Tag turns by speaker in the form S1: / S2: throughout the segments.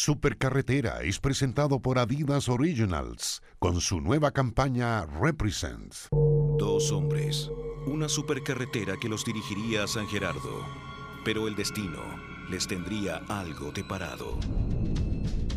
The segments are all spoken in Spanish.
S1: Supercarretera es presentado por Adidas Originals con su nueva campaña Represent.
S2: Dos hombres, una supercarretera que los dirigiría a San Gerardo, pero el destino les tendría algo deparado.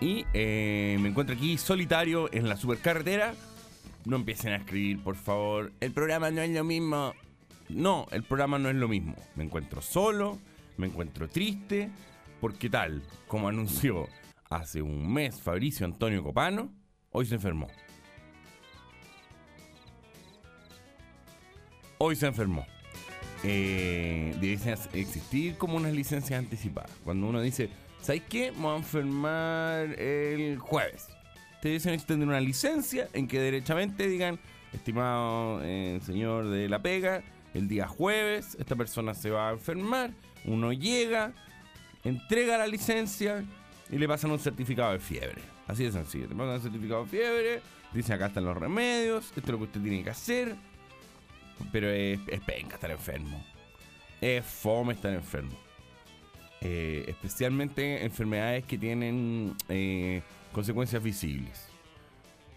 S3: Y eh, me encuentro aquí solitario en la supercarretera. No empiecen a escribir, por favor. El programa no es lo mismo. No, el programa no es lo mismo. Me encuentro solo, me encuentro triste, porque tal como anunció hace un mes Fabricio Antonio Copano, hoy se enfermó. Hoy se enfermó. Eh, debe existir como unas licencias anticipadas. Cuando uno dice, ¿sabes qué? Me voy a enfermar el jueves. Te dicen extender una licencia en que derechamente digan, estimado eh, señor de la pega, el día jueves esta persona se va a enfermar, uno llega, entrega la licencia y le pasan un certificado de fiebre. Así de sencillo. Te pasan un certificado de fiebre, dicen acá están los remedios, esto es lo que usted tiene que hacer. Pero es, es estar enfermo. Es fome estar enfermo. Eh, especialmente enfermedades que tienen eh, consecuencias visibles.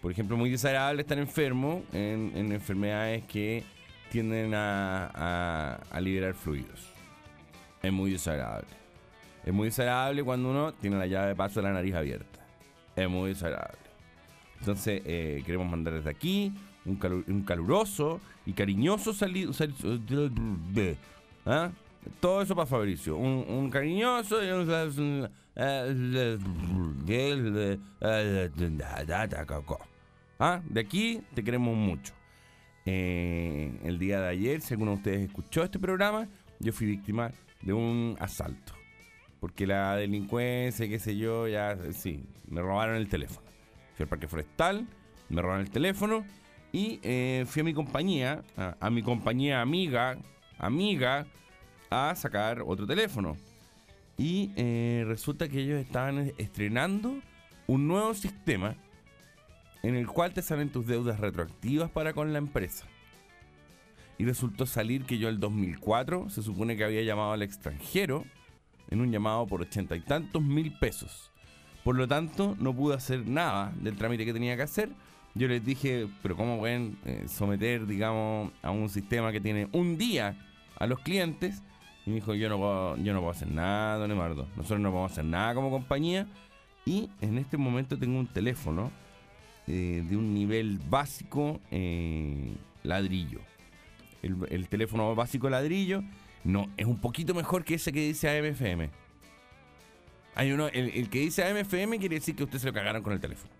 S3: Por ejemplo, muy desagradable estar enfermo en, enfermedades que tienden a, a, liberar fluidos. Es muy desagradable. Es muy desagradable cuando uno tiene la llave de paso de la nariz abierta. Es muy desagradable. Entonces, eh, queremos mandar desde aquí un, un caluroso y cariñoso saludo. ¿ah? Todo eso para Fabricio. Un, cariñoso y un. ¿Ah? De aquí te queremos mucho. Eh, el día de ayer, si alguno de ustedes escuchó este programa, yo fui víctima de un asalto. Porque la delincuencia, qué sé yo, ya, sí, me robaron el teléfono. Fui al parque forestal, me robaron el teléfono y fui a mi compañía, a, mi compañía amiga, amiga, a sacar otro teléfono. Y eh, resulta que ellos estaban estrenando un nuevo sistema en el cual te salen tus deudas retroactivas para con la empresa. Y resultó salir que yo el 2004 se supone que había llamado al extranjero en un llamado por ochenta y tantos mil pesos. Por lo tanto, no pude hacer nada del trámite que tenía que hacer yo les dije, pero ¿cómo pueden eh, someter, digamos, a un sistema que tiene un día a los clientes? Y me dijo, yo no puedo, yo no puedo hacer nada, don Eduardo. Nosotros no podemos hacer nada como compañía. Y en este momento tengo un teléfono eh, de un nivel básico eh, ladrillo. El, teléfono básico ladrillo no es un poquito mejor que ese que dice AMFM. Hay uno, el, que dice AMFM quiere decir que usted se lo cagaron con el teléfono.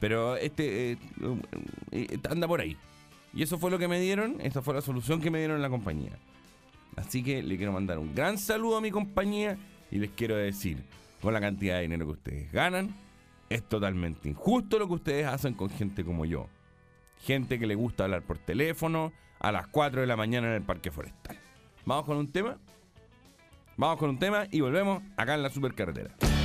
S3: Pero este eh, anda por ahí. Y eso fue lo que me dieron, esa fue la solución que me dieron en la compañía. Así que le quiero mandar un gran saludo a mi compañía y les quiero decir, con la cantidad de dinero que ustedes ganan, es totalmente injusto lo que ustedes hacen con gente como yo. Gente que le gusta hablar por teléfono a las 4 de la mañana en el parque forestal. Vamos con un tema. Vamos con un tema y volvemos acá en la supercarretera.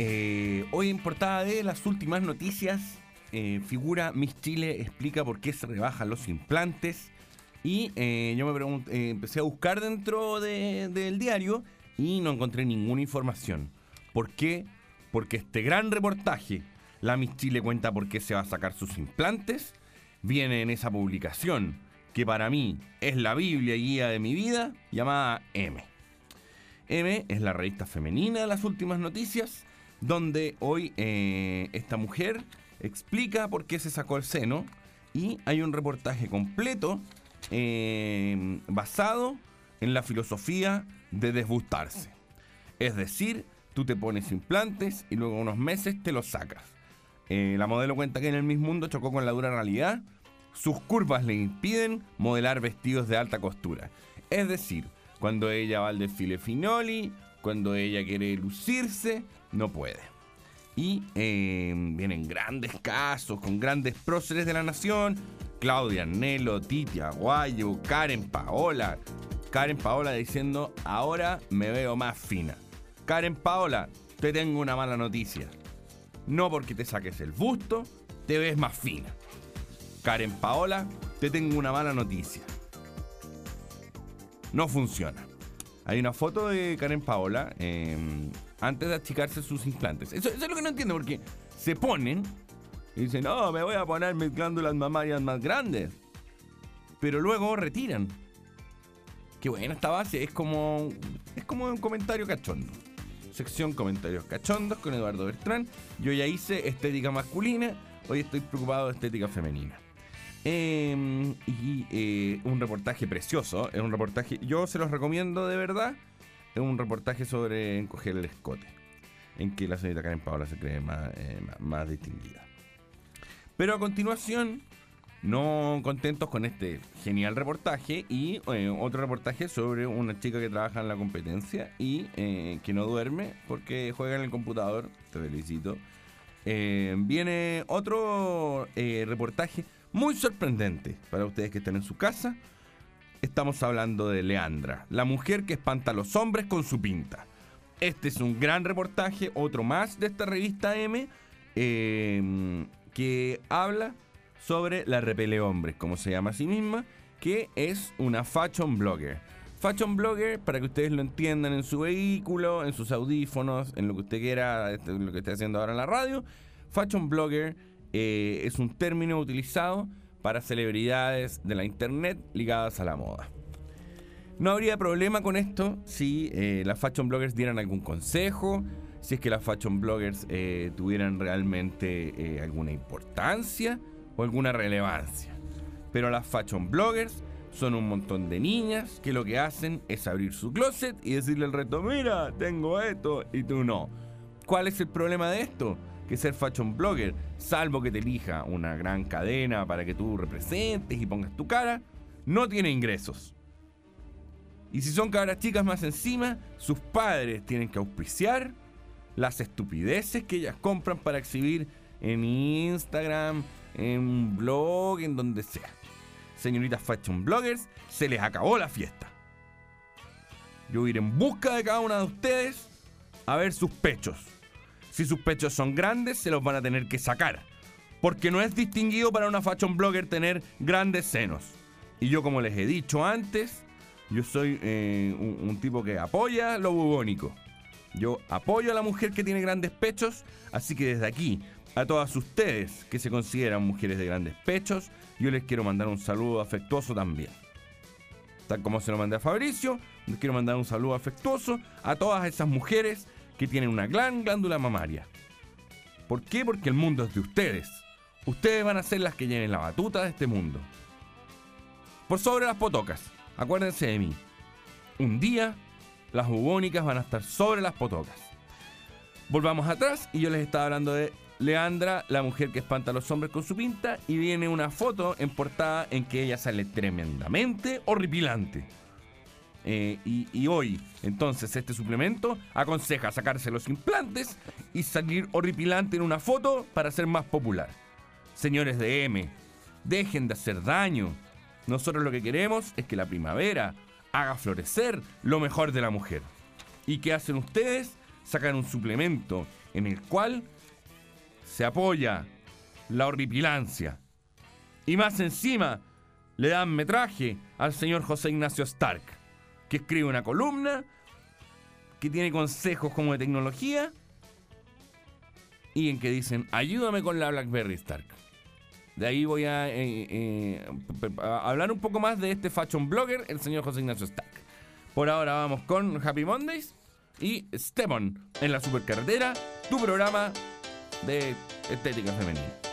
S3: Eh, hoy en portada de las últimas noticias, eh, figura Miss Chile explica por qué se rebajan los implantes. Y eh, yo me empecé a buscar dentro del diario y no encontré ninguna información. ¿Por qué? Porque este gran reportaje, la Miss Chile cuenta por qué se va a sacar sus implantes, viene en esa publicación que para mí es la Biblia y guía de mi vida, llamada M. M es la revista femenina de las últimas noticias, donde hoy eh, esta mujer explica por qué se sacó el seno y hay un reportaje completo eh, basado en la filosofía de desbustarse. Es decir, tú te pones implantes y luego unos meses te los sacas. Eh, la modelo cuenta que en el mismo mundo chocó con la dura realidad. Sus curvas le impiden modelar vestidos de alta costura. Es decir, cuando ella va al desfile Finoli, cuando ella quiere lucirse, no puede. Y eh, vienen grandes casos con grandes próceres de la nación. Claudia Nelo, Titi Aguayo, Karen Paola. Karen Paola diciendo, ahora me veo más fina. Karen Paola, te tengo una mala noticia. No porque te saques el busto, te ves más fina. Karen Paola, te tengo una mala noticia no funciona. Hay una foto de Karen Paola em, antes de achicarse sus implantes. Eso, es lo que no entiendo, porque se ponen y dicen, no, me voy a poner mis glándulas mamarias más grandes. Pero luego retiran. Qué buena esta base, es como, es como un comentario cachondo. Sección comentarios cachondos con Eduardo Bertrán. Yo ya hice estética masculina, hoy estoy preocupado de estética femenina. Em, y eh, un reportaje precioso. Es un reportaje, yo se los recomiendo de verdad. Un reportaje sobre encoger el escote. En que la señorita Karen Paola se cree más, eh, más, distinguida. Pero a continuación, no contentos con este genial reportaje y eh, otro reportaje sobre una chica que trabaja en la competencia y que no duerme porque juega en el computador. Te felicito. viene otro reportaje muy sorprendente para ustedes que están en su casa. Estamos hablando de Leandra, la mujer que espanta a los hombres con su pinta. Este es un gran reportaje, otro más de esta revista M, em, que habla sobre la repele hombres, como se llama a sí misma, que es una fashion blogger. Fashion blogger, para que ustedes lo entiendan en su vehículo, en sus audífonos, en lo que usted quiera, este, lo que esté haciendo ahora en la radio. Fashion blogger eh, es un término utilizado para celebridades de la internet ligadas a la moda. No habría problema con esto si eh, las fashion bloggers dieran algún consejo, si es que las fashion bloggers eh, tuvieran realmente alguna importancia o alguna relevancia. Pero las fashion bloggers son un montón de niñas que lo que hacen es abrir su closet y decirle al reto, mira, tengo esto y tú no. ¿Cuál es el problema de esto? Que ser fashion blogger, salvo que te elija una gran cadena para que tú representes y pongas tu cara, no tiene ingresos. Y si son cabras chicas más encima, sus padres tienen que auspiciar las estupideces que ellas compran para exhibir en Instagram, en un blog, en donde sea. Señoritas fashion bloggers, se les acabó la fiesta. Yo iré en busca de cada una de ustedes a ver sus pechos si sus pechos son grandes, se los van a tener que sacar. Porque no es distinguido para una fashion blogger tener grandes senos. Y yo, como les he dicho antes, yo soy eh, un, tipo que apoya lo bubónico. Yo apoyo a la mujer que tiene grandes pechos, así que desde aquí, a todas ustedes que se consideran mujeres de grandes pechos, yo les quiero mandar un saludo afectuoso también. Tal como se lo mandé a Fabricio, les quiero mandar un saludo afectuoso a todas esas mujeres que tienen una gran glándula mamaria. ¿Por qué? Porque el mundo es de ustedes. Ustedes van a ser las que lleven la batuta de este mundo. Por sobre las potocas, acuérdense de mí. Un día las bubónicas van a estar sobre las potocas. Volvamos atrás y yo les estaba hablando de Leandra, la mujer que espanta a los hombres con su pinta, y viene una foto en portada en que ella sale tremendamente horripilante. Eh, y, y, hoy, entonces, este suplemento aconseja sacarse los implantes y salir horripilante en una foto para ser más popular. Señores de M, dejen de hacer daño. Nosotros lo que queremos es que la primavera haga florecer lo mejor de la mujer. ¿Y qué hacen ustedes? Sacan un suplemento
S4: en el cual se apoya la horripilancia. Y más encima, le dan metraje al señor José Ignacio Stark que escribe una columna, que tiene consejos como de tecnología y en que dicen, ayúdame con la BlackBerry Stark. De ahí voy a, eh, eh, eh, hablar un poco más de este fashion blogger, el señor José Ignacio Stark. Por ahora vamos con Happy Mondays y Stepon en la supercarretera, tu programa de estética femenina.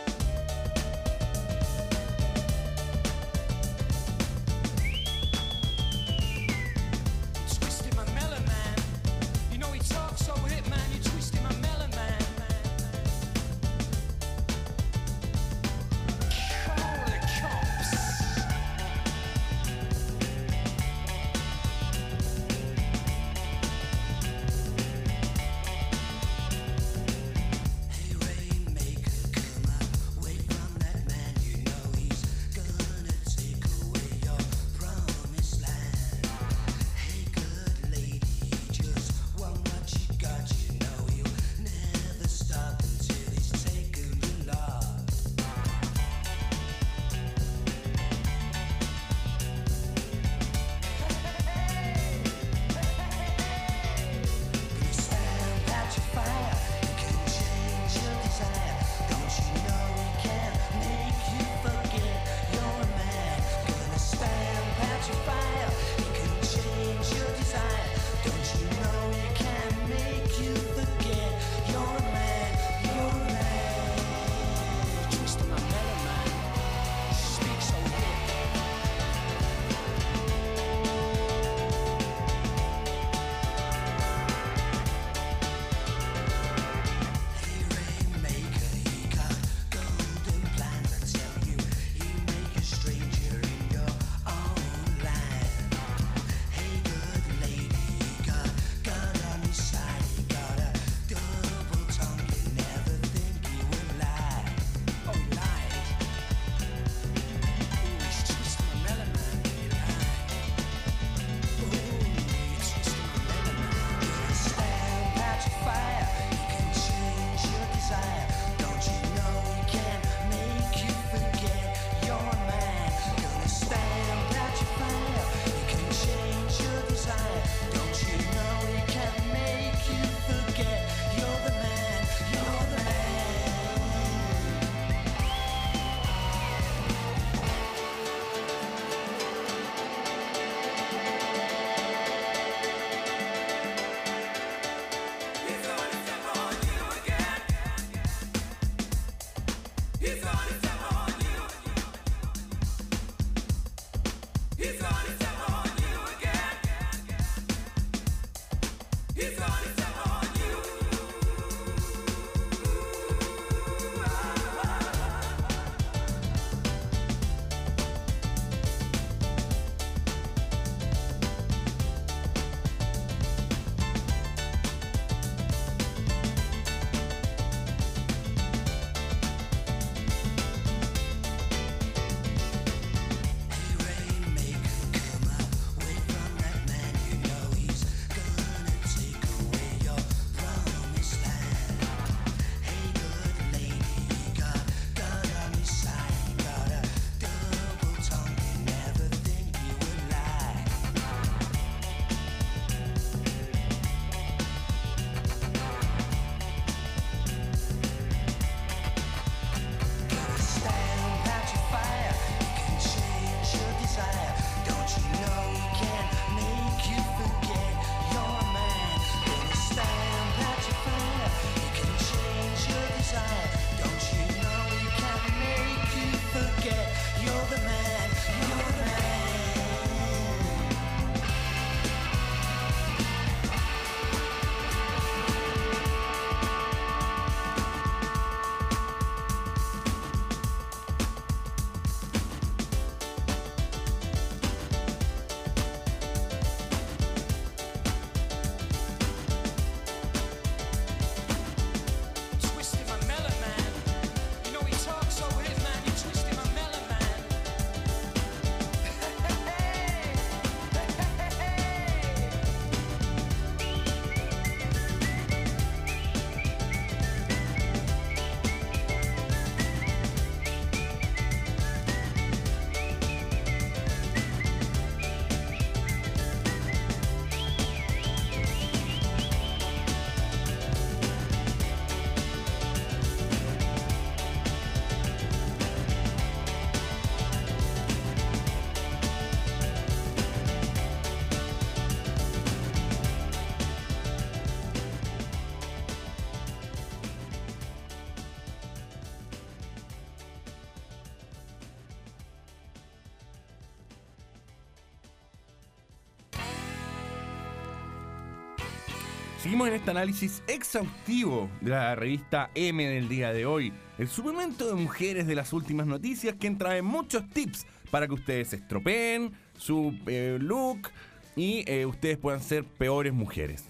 S3: Seguimos en este análisis exhaustivo de la revista M del día de hoy, el suplemento de mujeres de las últimas noticias que trae muchos tips para que ustedes estropeen su eh, look y eh, ustedes puedan ser peores mujeres.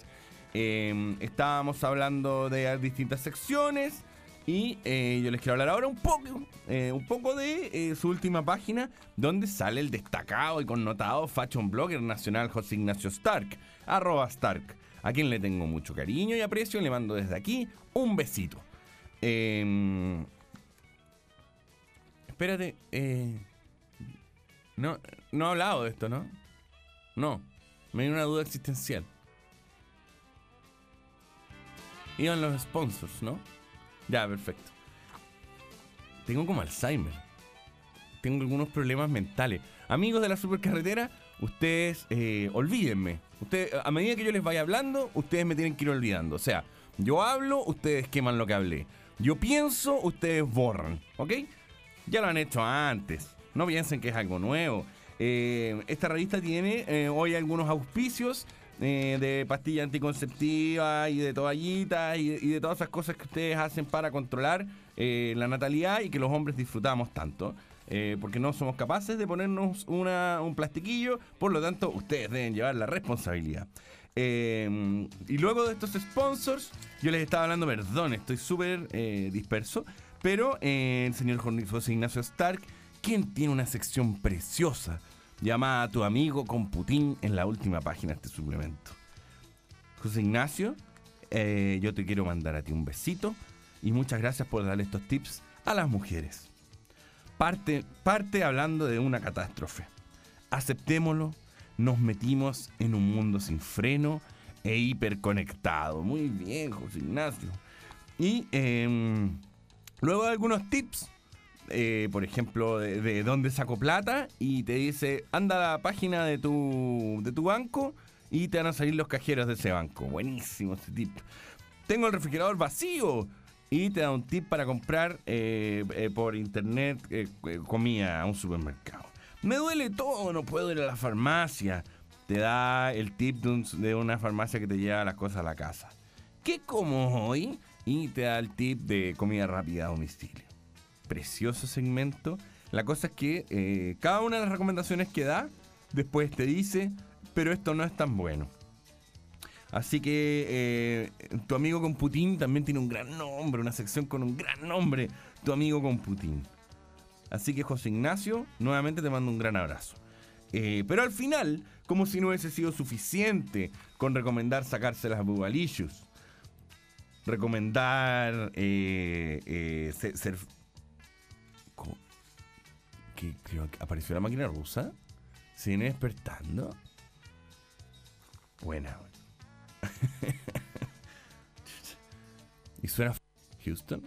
S3: Eh, estábamos hablando de distintas secciones y eh, yo les quiero hablar ahora un poco, un poco de su última página, donde sale el destacado y connotado fashion blogger nacional José Ignacio Stark, arroba Stark, a quien le tengo mucho cariño y aprecio, le mando desde aquí un besito. Eh, espérate, eh, no, no he hablado de esto, ¿no? No, me dio una duda existencial. Iban los sponsors, ¿no? Ya, perfecto. Tengo como Alzheimer. Tengo algunos problemas mentales. Amigos de la supercarretera, ustedes eh, olvídenme. Ustedes, a medida que yo les vaya hablando, ustedes me tienen que ir olvidando. O sea, yo hablo, ustedes queman lo que hablé. Yo pienso, ustedes borran. ¿Ok? Ya lo han hecho antes. No piensen que es algo nuevo. Eh, esta revista tiene eh, hoy algunos auspicios eh, de pastillas anticonceptivas y de toallitas y, y de todas esas cosas que ustedes hacen para controlar la natalidad y que los hombres disfrutamos tanto. Eh, porque no somos capaces de ponernos una- un plastiquillo, por lo tanto ustedes deben llevar la responsabilidad. Eh, y luego de estos sponsors, yo les estaba hablando, perdón, estoy súper eh, disperso, pero el señor José Ignacio Stark, quien tiene una sección preciosa llamada Tu amigo con Putin en la última página de este suplemento. José Ignacio, yo te quiero mandar a ti un besito y muchas gracias por darle estos tips a las mujeres. Parte, parte hablando de una catástrofe. Aceptémoslo, nos metimos en un mundo sin freno e hiperconectado. Muy bien, José Ignacio. Y em, luego algunos tips, eh, por ejemplo, de, de dónde saco plata y te dice, anda a la página de tu, de tu banco y te van a salir los cajeros de ese banco. Buenísimo ese tip. Tengo el refrigerador vacío y te da un tip para comprar eh, eh, por internet eh, comida a un supermercado. Me duele todo, no puedo ir a la farmacia. Te da el tip de, de una farmacia que te lleva las cosas a la casa. ¿Qué como hoy? Y te da el tip de comida rápida a domicilio. Precioso segmento. La cosa es que cada una de las recomendaciones que da, después te dice, pero esto no es tan bueno. Así que eh, tu amigo con Putin también tiene un gran nombre, una sección con un gran nombre, tu amigo con Putin. Así que José Ignacio, nuevamente te mando un gran abrazo. Eh, pero al final, como si no hubiese sido suficiente con recomendar sacarse las bubalicious, recomendar eh, ser... ser- ¿Cómo? ¿Qué, creo que apareció la máquina rusa? ¿Se viene despertando? Buena. y suena Houston.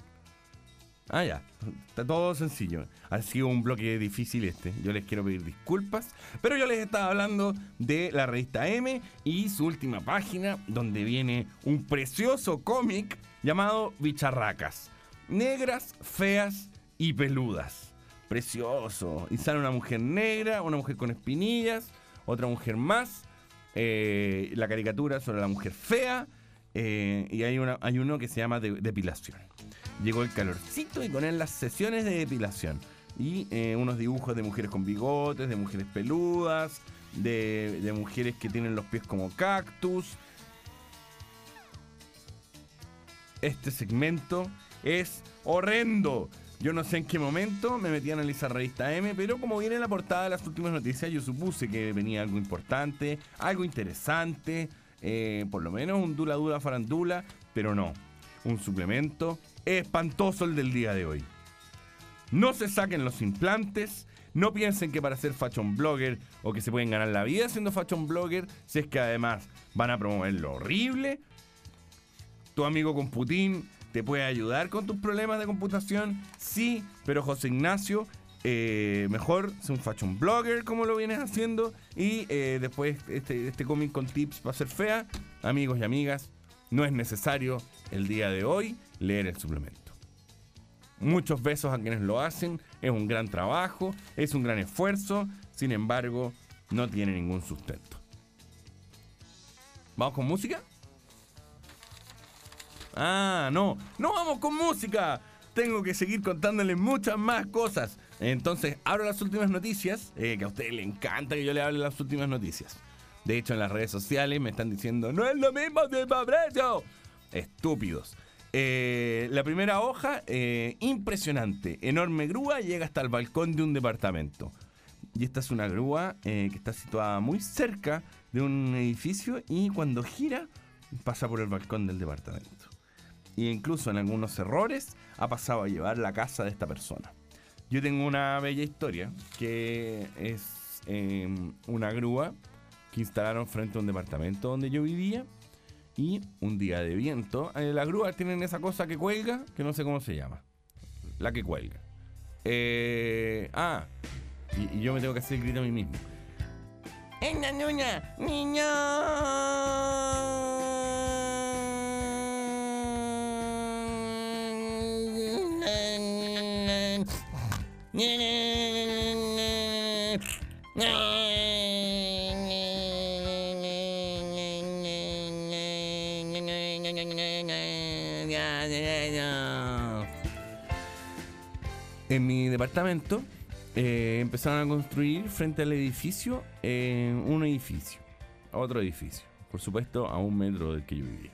S3: Ah, ya. Está todo sencillo. Ha sido un bloque difícil este. Yo les quiero pedir disculpas. Pero yo les estaba hablando de la revista M y su última página, donde viene un precioso cómic llamado Bicharracas. Negras, feas y peludas. Precioso. Y sale una mujer negra, una mujer con espinillas, otra mujer más. Eh, la caricatura sobre la mujer fea. eh, y hay, una, hay uno que se llama de- depilación. Llegó el calorcito y con él las sesiones de depilación. Y eh, unos dibujos de mujeres con bigotes, de mujeres peludas, de, de mujeres que tienen los pies como cactus. Este segmento es horrendo. Yo no sé en qué momento me metí a analizar revista M, pero como viene en la portada de las últimas noticias, yo supuse que venía algo importante, algo interesante, eh, por lo menos un dula dula farandula, pero no. Un suplemento espantoso el del día de hoy. No se saquen los implantes. No piensen que para ser fashion blogger o que se pueden ganar la vida siendo fashion blogger, si es que además van a promover lo horrible. Tu amigo con Putin te puede ayudar con tus problemas de computación. Sí, pero José Ignacio, eh, mejor ser un fashion blogger como lo vienes haciendo. Y eh, después este, este cómic con tips para ser fea. Amigos y amigas, no es necesario el día de hoy leer el suplemento. Muchos besos a quienes lo hacen, es un gran trabajo, es un gran esfuerzo, sin embargo, no tiene ningún sustento. ¿Vamos con música? Ah, no. No vamos con música. Tengo que seguir contándoles muchas más cosas. Entonces, abro las últimas noticias, eh, que a ustedes les encanta que yo le hable las últimas noticias. De hecho, en las redes sociales me están diciendo, no es lo mismo de Fabrizio. Estúpidos. Eh, la primera hoja, eh, impresionante. Enorme grúa llega hasta el balcón de un departamento. Y esta es una grúa que está situada muy cerca de un edificio y cuando gira pasa por el balcón del departamento. E incluso en algunos errores ha pasado a llevar la casa de esta persona. Yo tengo una bella historia que es eh, una grúa que instalaron frente a un departamento donde yo vivía y un día de viento. eh, las grúas tienen esa cosa que cuelga, que no sé cómo se llama. La que cuelga. Eh, ah, y, yo me tengo que hacer el grito a mí mismo. ¡Ena, niña! En mi departamento eh, empezaron a construir frente al edificio eh, un edificio, otro edificio, por supuesto a un metro del que yo vivía.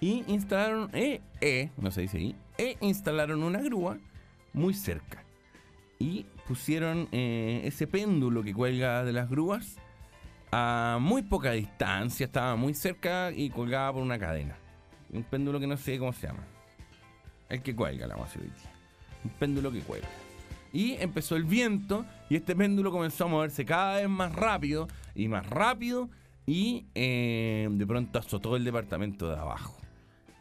S3: Y instalaron, eh, eh, no se dice ahí, e instalaron una grúa muy cerca. Y pusieron eh, ese péndulo que cuelga de las grúas a muy poca distancia, estaba muy cerca y colgaba por una cadena. Un péndulo que no sé cómo se llama. El que cuelga la más Un péndulo que cuelga. Y empezó el viento y este péndulo comenzó a moverse cada vez más rápido y más rápido y eh, de pronto azotó el departamento de abajo,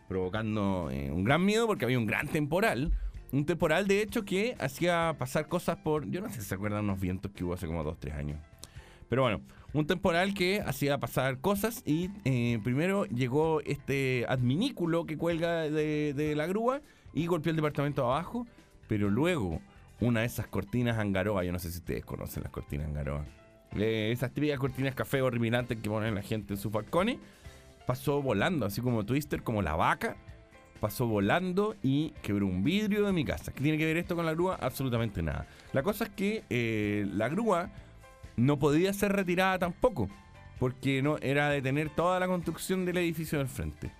S3: provocando eh, un gran miedo porque había un gran temporal. Un temporal de hecho que hacía pasar cosas por... Yo no sé si se acuerdan unos vientos que hubo hace como 2-3 años. Pero bueno, un temporal que hacía pasar cosas y eh, primero llegó este adminículo que cuelga de, la grúa y golpeó el departamento de abajo, pero luego una de esas cortinas angaroa, yo no sé si ustedes conocen las cortinas angaroa, eh, esas típicas cortinas café horripilantes que ponen la gente en sus balcones, pasó volando, así como Twister, como la vaca, pasó volando y quebró un vidrio de mi casa. ¿Qué tiene que ver esto con la grúa? Absolutamente nada. La cosa es que eh, la grúa no podía ser retirada tampoco, porque no era detener toda la construcción del edificio del frente.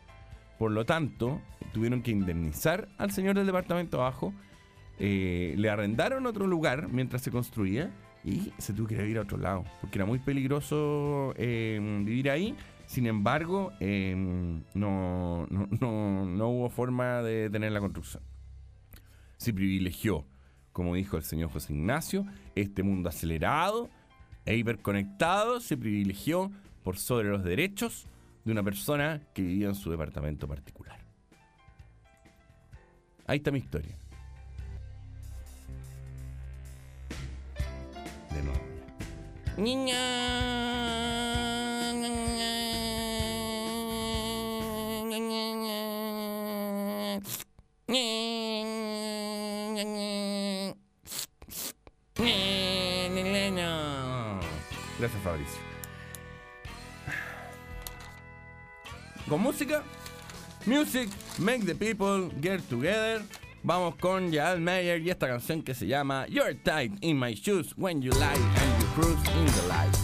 S3: Por lo tanto, tuvieron que indemnizar al señor del departamento abajo, eh, le arrendaron otro lugar mientras se construía y se tuvo que ir a otro lado, porque era muy peligroso eh, vivir ahí. Sin embargo, eh, no, no, no, no hubo forma de detener la construcción. Se privilegió, como dijo el señor José Ignacio, este mundo acelerado e hiperconectado se privilegió por sobre los derechos de una persona que vivía en su departamento particular. Ahí está mi historia. De nuevo. Gracias, Fabricio. Con música, music, make the people get together. Vamos con Jael Mayer y esta canción que se llama You're tight in my shoes when you lie and you cruise in the light.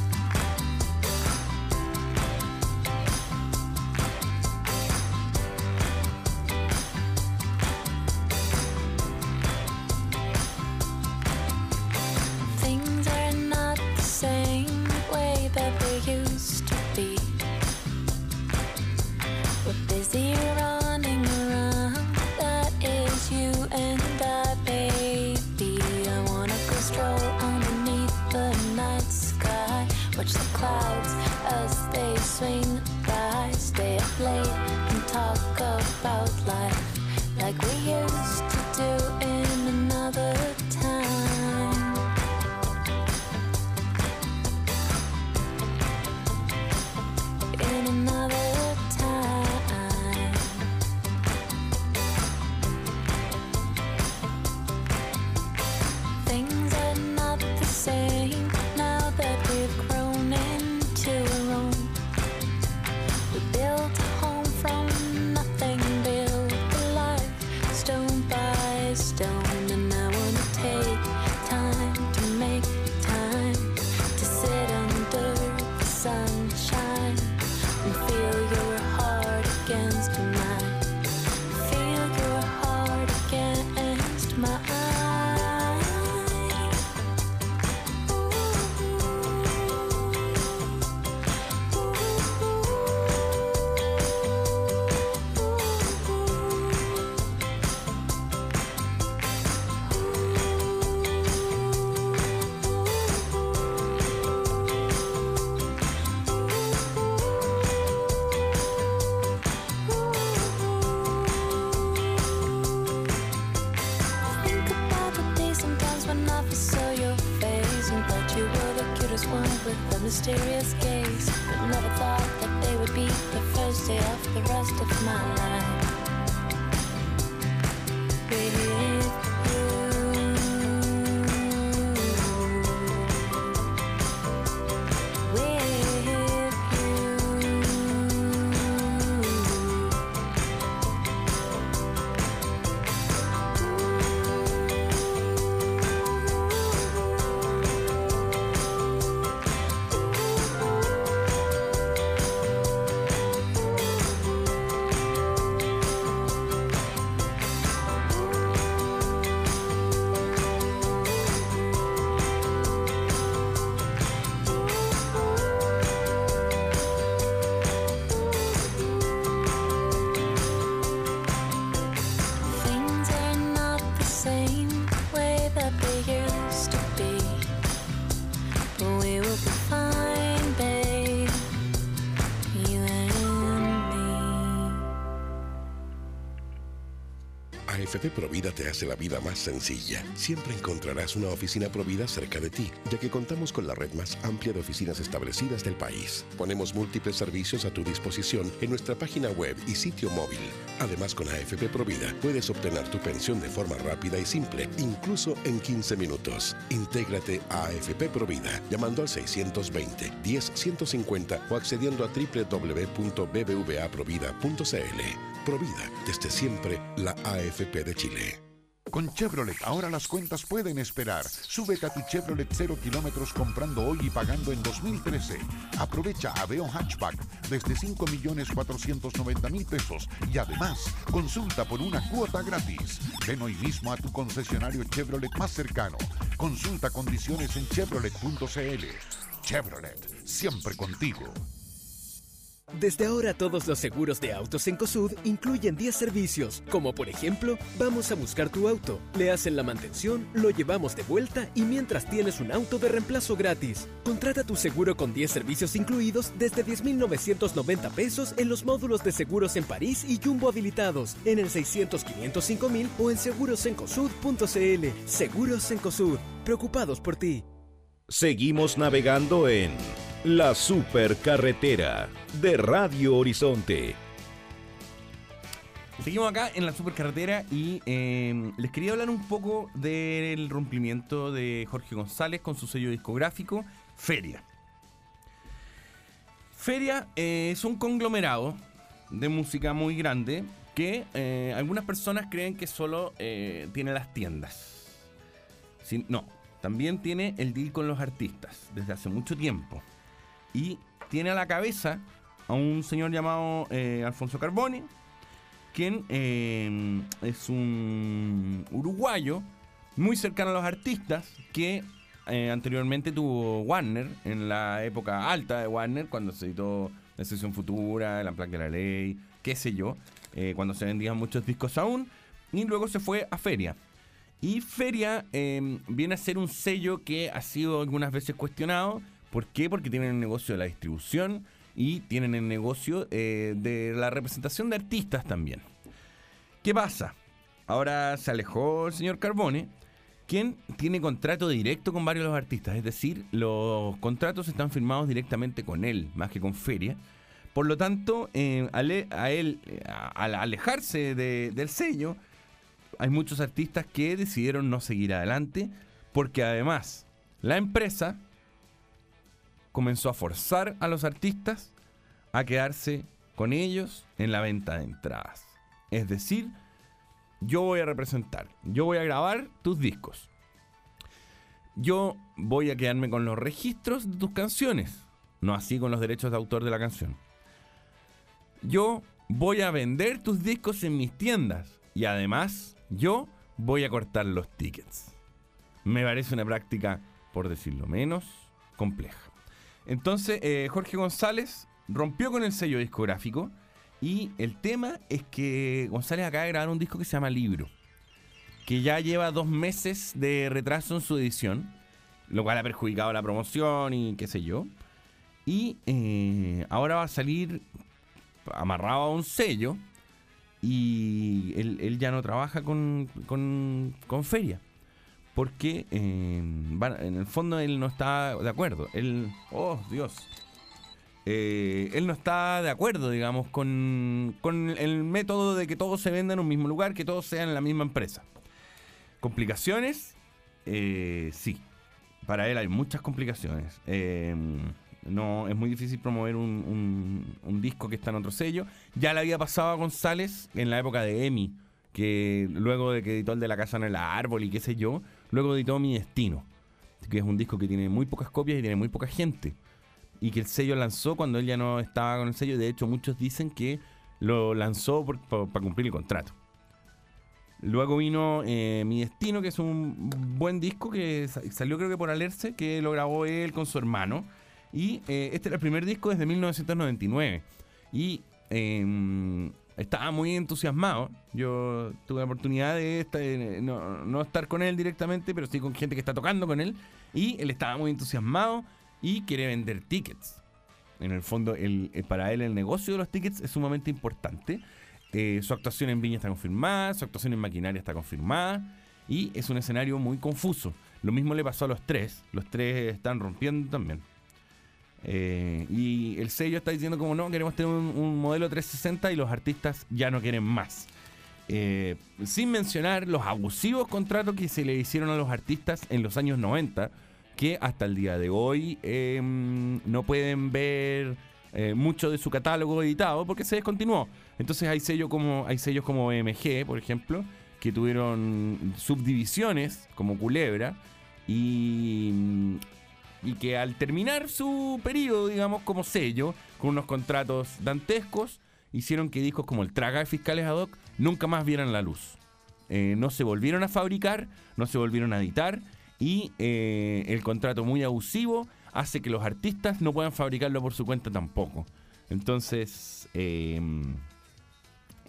S5: AFP Provida te hace la vida más sencilla. Siempre encontrarás una oficina Provida cerca de ti, ya que contamos con la red más amplia de oficinas establecidas del país. Ponemos múltiples servicios a tu disposición en nuestra página web y sitio móvil. Además, con AFP Provida puedes obtener tu pensión de forma rápida y simple, incluso en 15 minutos. Intégrate a AFP Provida llamando al 620 10 150 o accediendo a www.bbvaprovida.cl. Provida, desde siempre, la AFP de Chile.
S1: Con Chevrolet ahora las cuentas pueden esperar. Súbete a tu Chevrolet 0 kilómetros comprando hoy y pagando en 2013. Aprovecha Aveo Hatchback desde 5 millones 490 mil pesos y además consulta por una cuota gratis. Ven hoy mismo a tu concesionario Chevrolet más cercano. Consulta condiciones en chevrolet.cl. Chevrolet, siempre contigo.
S6: Desde ahora todos los seguros de autos en COSUD incluyen 10 servicios, como por ejemplo, vamos a buscar tu auto, le hacen la mantención, lo llevamos de vuelta y mientras tienes un auto de reemplazo gratis. Contrata tu seguro con 10 servicios incluidos desde 10.990 pesos en los módulos de seguros en París y Jumbo habilitados, en el 600 505 mil o en segurosencosud.cl. Seguros en COSUD, preocupados por ti.
S2: Seguimos navegando en La Supercarretera de Radio Horizonte.
S3: Seguimos acá en la supercarretera y eh, les quería hablar un poco del rompimiento de Jorge González con su sello discográfico Feria. Feria eh, es un conglomerado de música muy grande que eh, algunas personas creen que solo eh, tiene las tiendas. Sin- no, también tiene el deal con los artistas desde hace mucho tiempo. Y tiene a la cabeza a un señor llamado eh, Alfonso Carboni, quien eh, es un uruguayo muy cercano a los artistas que eh, anteriormente tuvo Warner en la época alta de Warner cuando se editó La Sesión Futura, La Placa de la Ley, qué sé yo, cuando se vendían muchos discos aún y luego se fue a Feria. Y Feria viene a ser un sello que ha sido algunas veces cuestionado. ¿Por qué? Porque tienen el negocio de la distribución y tienen el negocio eh, de la representación de artistas también. ¿Qué pasa? Ahora se alejó el señor Carbone, quien tiene contrato directo con varios de los artistas. Es decir, los contratos están firmados directamente con él, más que con Feria. Por lo tanto, eh, ale- a él, eh, al alejarse de- del sello, hay muchos artistas que decidieron no seguir adelante, porque además la empresa comenzó a forzar a los artistas a quedarse con ellos en la venta de entradas. Es decir, yo voy a representar, yo voy a grabar tus discos. Yo voy a quedarme con los registros de tus canciones, no así con los derechos de autor de la canción. Yo voy a vender tus discos en mis tiendas y además yo voy a cortar los tickets. Me parece una práctica, por decirlo menos, compleja. Entonces, eh, Jorge González rompió con el sello discográfico y el tema es que González acaba de grabar un disco que se llama Libro, que ya lleva dos meses de retraso en su edición, lo cual ha perjudicado la promoción y qué sé yo. Y eh, ahora va a salir amarrado a un sello y él, él ya no trabaja con, con, con feria. Porque eh, en el fondo él no está de acuerdo. Él, oh Dios, eh, él no está de acuerdo, digamos, con, con el método de que todo se venda en un mismo lugar, que todo sea en la misma empresa. ¿Complicaciones? Eh, sí. Para él hay muchas complicaciones. Eh, no, es muy difícil promover un, un- un disco que está en otro sello. Ya le había pasado a González en la época de EMI, que luego de que editó el de la casa en el árbol y qué sé yo, luego editó Mi Destino, que es un disco que tiene muy pocas copias y tiene muy poca gente y que el sello lanzó cuando él ya no estaba con el sello. De hecho, muchos dicen que lo lanzó para cumplir el contrato. Luego vino eh, Mi Destino, que es un buen disco que sa- salió creo que por Alerce, que lo grabó él con su hermano. Y eh, este era el primer disco desde 1999. Y eh, estaba muy entusiasmado. Yo tuve la oportunidad de esta- eh, no, estar con él directamente, pero sí con gente que está tocando con él. Y él estaba muy entusiasmado y quiere vender tickets. En el fondo, el- para él el negocio de los tickets es sumamente importante. Eh, su actuación en Viña está confirmada, su actuación en Maquinaria está confirmada y es un escenario muy confuso. Lo mismo le pasó a los tres, los tres están rompiendo también. Eh, y el sello está diciendo como no, queremos tener un, modelo 360 y los artistas ya no quieren más. Eh, sin mencionar los abusivos contratos que se le hicieron a los artistas en los años 90, que hasta el día de hoy eh, no pueden ver eh, mucho de su catálogo editado porque se descontinuó. Entonces hay sellos como hay sellos como BMG, por ejemplo, que tuvieron subdivisiones como Culebra y y que al terminar su periodo, digamos, como sello, con unos contratos dantescos, hicieron que discos como el Traga de Fiscales Ad hoc nunca más vieran la luz. Eh, no se volvieron a fabricar, no se volvieron a editar y eh, el contrato muy abusivo hace que los artistas no puedan fabricarlo por su cuenta tampoco. Entonces, eh,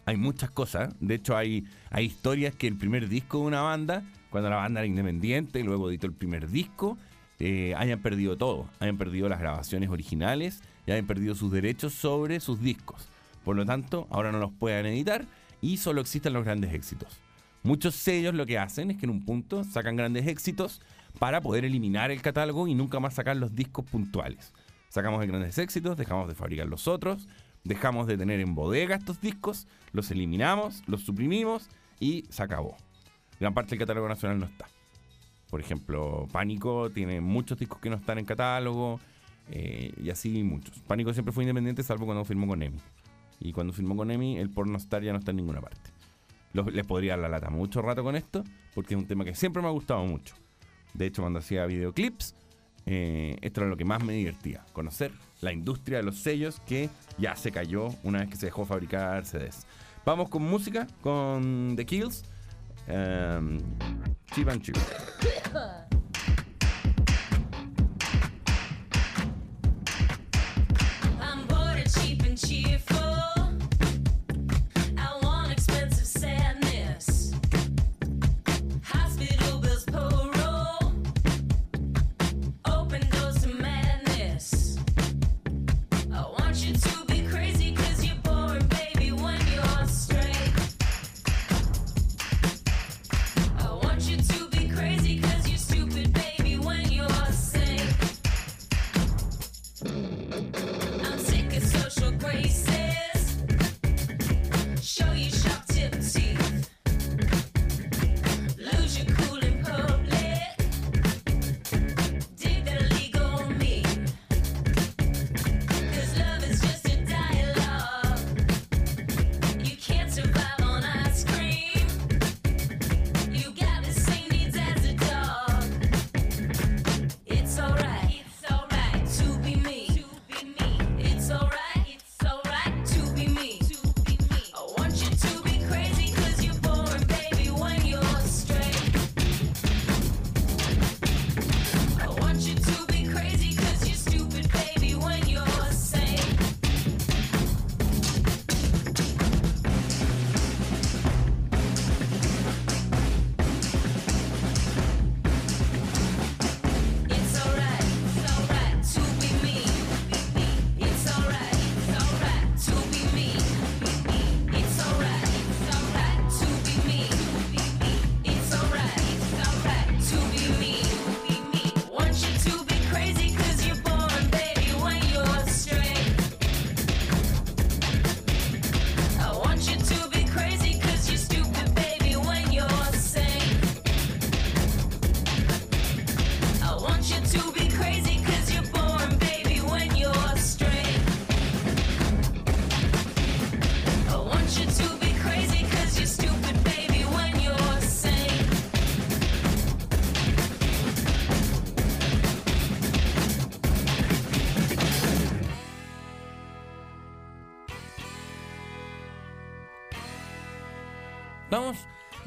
S3: hay muchas cosas. De hecho, hay, hay historias que el primer disco de una banda, cuando la banda era independiente, luego editó el primer disco, eh, hayan perdido todo. Hayan perdido las grabaciones originales y hayan perdido sus derechos sobre sus discos. Por lo tanto, ahora no los pueden editar y solo existen los grandes éxitos. Muchos sellos lo que hacen es que en un punto sacan grandes éxitos para poder eliminar el catálogo y nunca más sacar los discos puntuales. Sacamos de grandes éxitos, dejamos de fabricar los otros, dejamos de tener en bodega estos discos, los eliminamos, los suprimimos y se acabó. Gran parte del catálogo nacional no está. Por ejemplo, Pánico tiene muchos discos que no están en catálogo eh, y así muchos. Pánico siempre fue independiente salvo cuando firmó con EMI. Y cuando firmó con EMI, el pornostar ya no está en ninguna parte. Les podría dar la lata mucho rato con esto porque es un tema que siempre me ha gustado mucho. De hecho, cuando hacía videoclips, eh, esto era lo que más me divertía. Conocer la industria de los sellos que ya se cayó una vez que se dejó fabricar CDs. Vamos con música, con The Kills. Um,
S7: テ番ー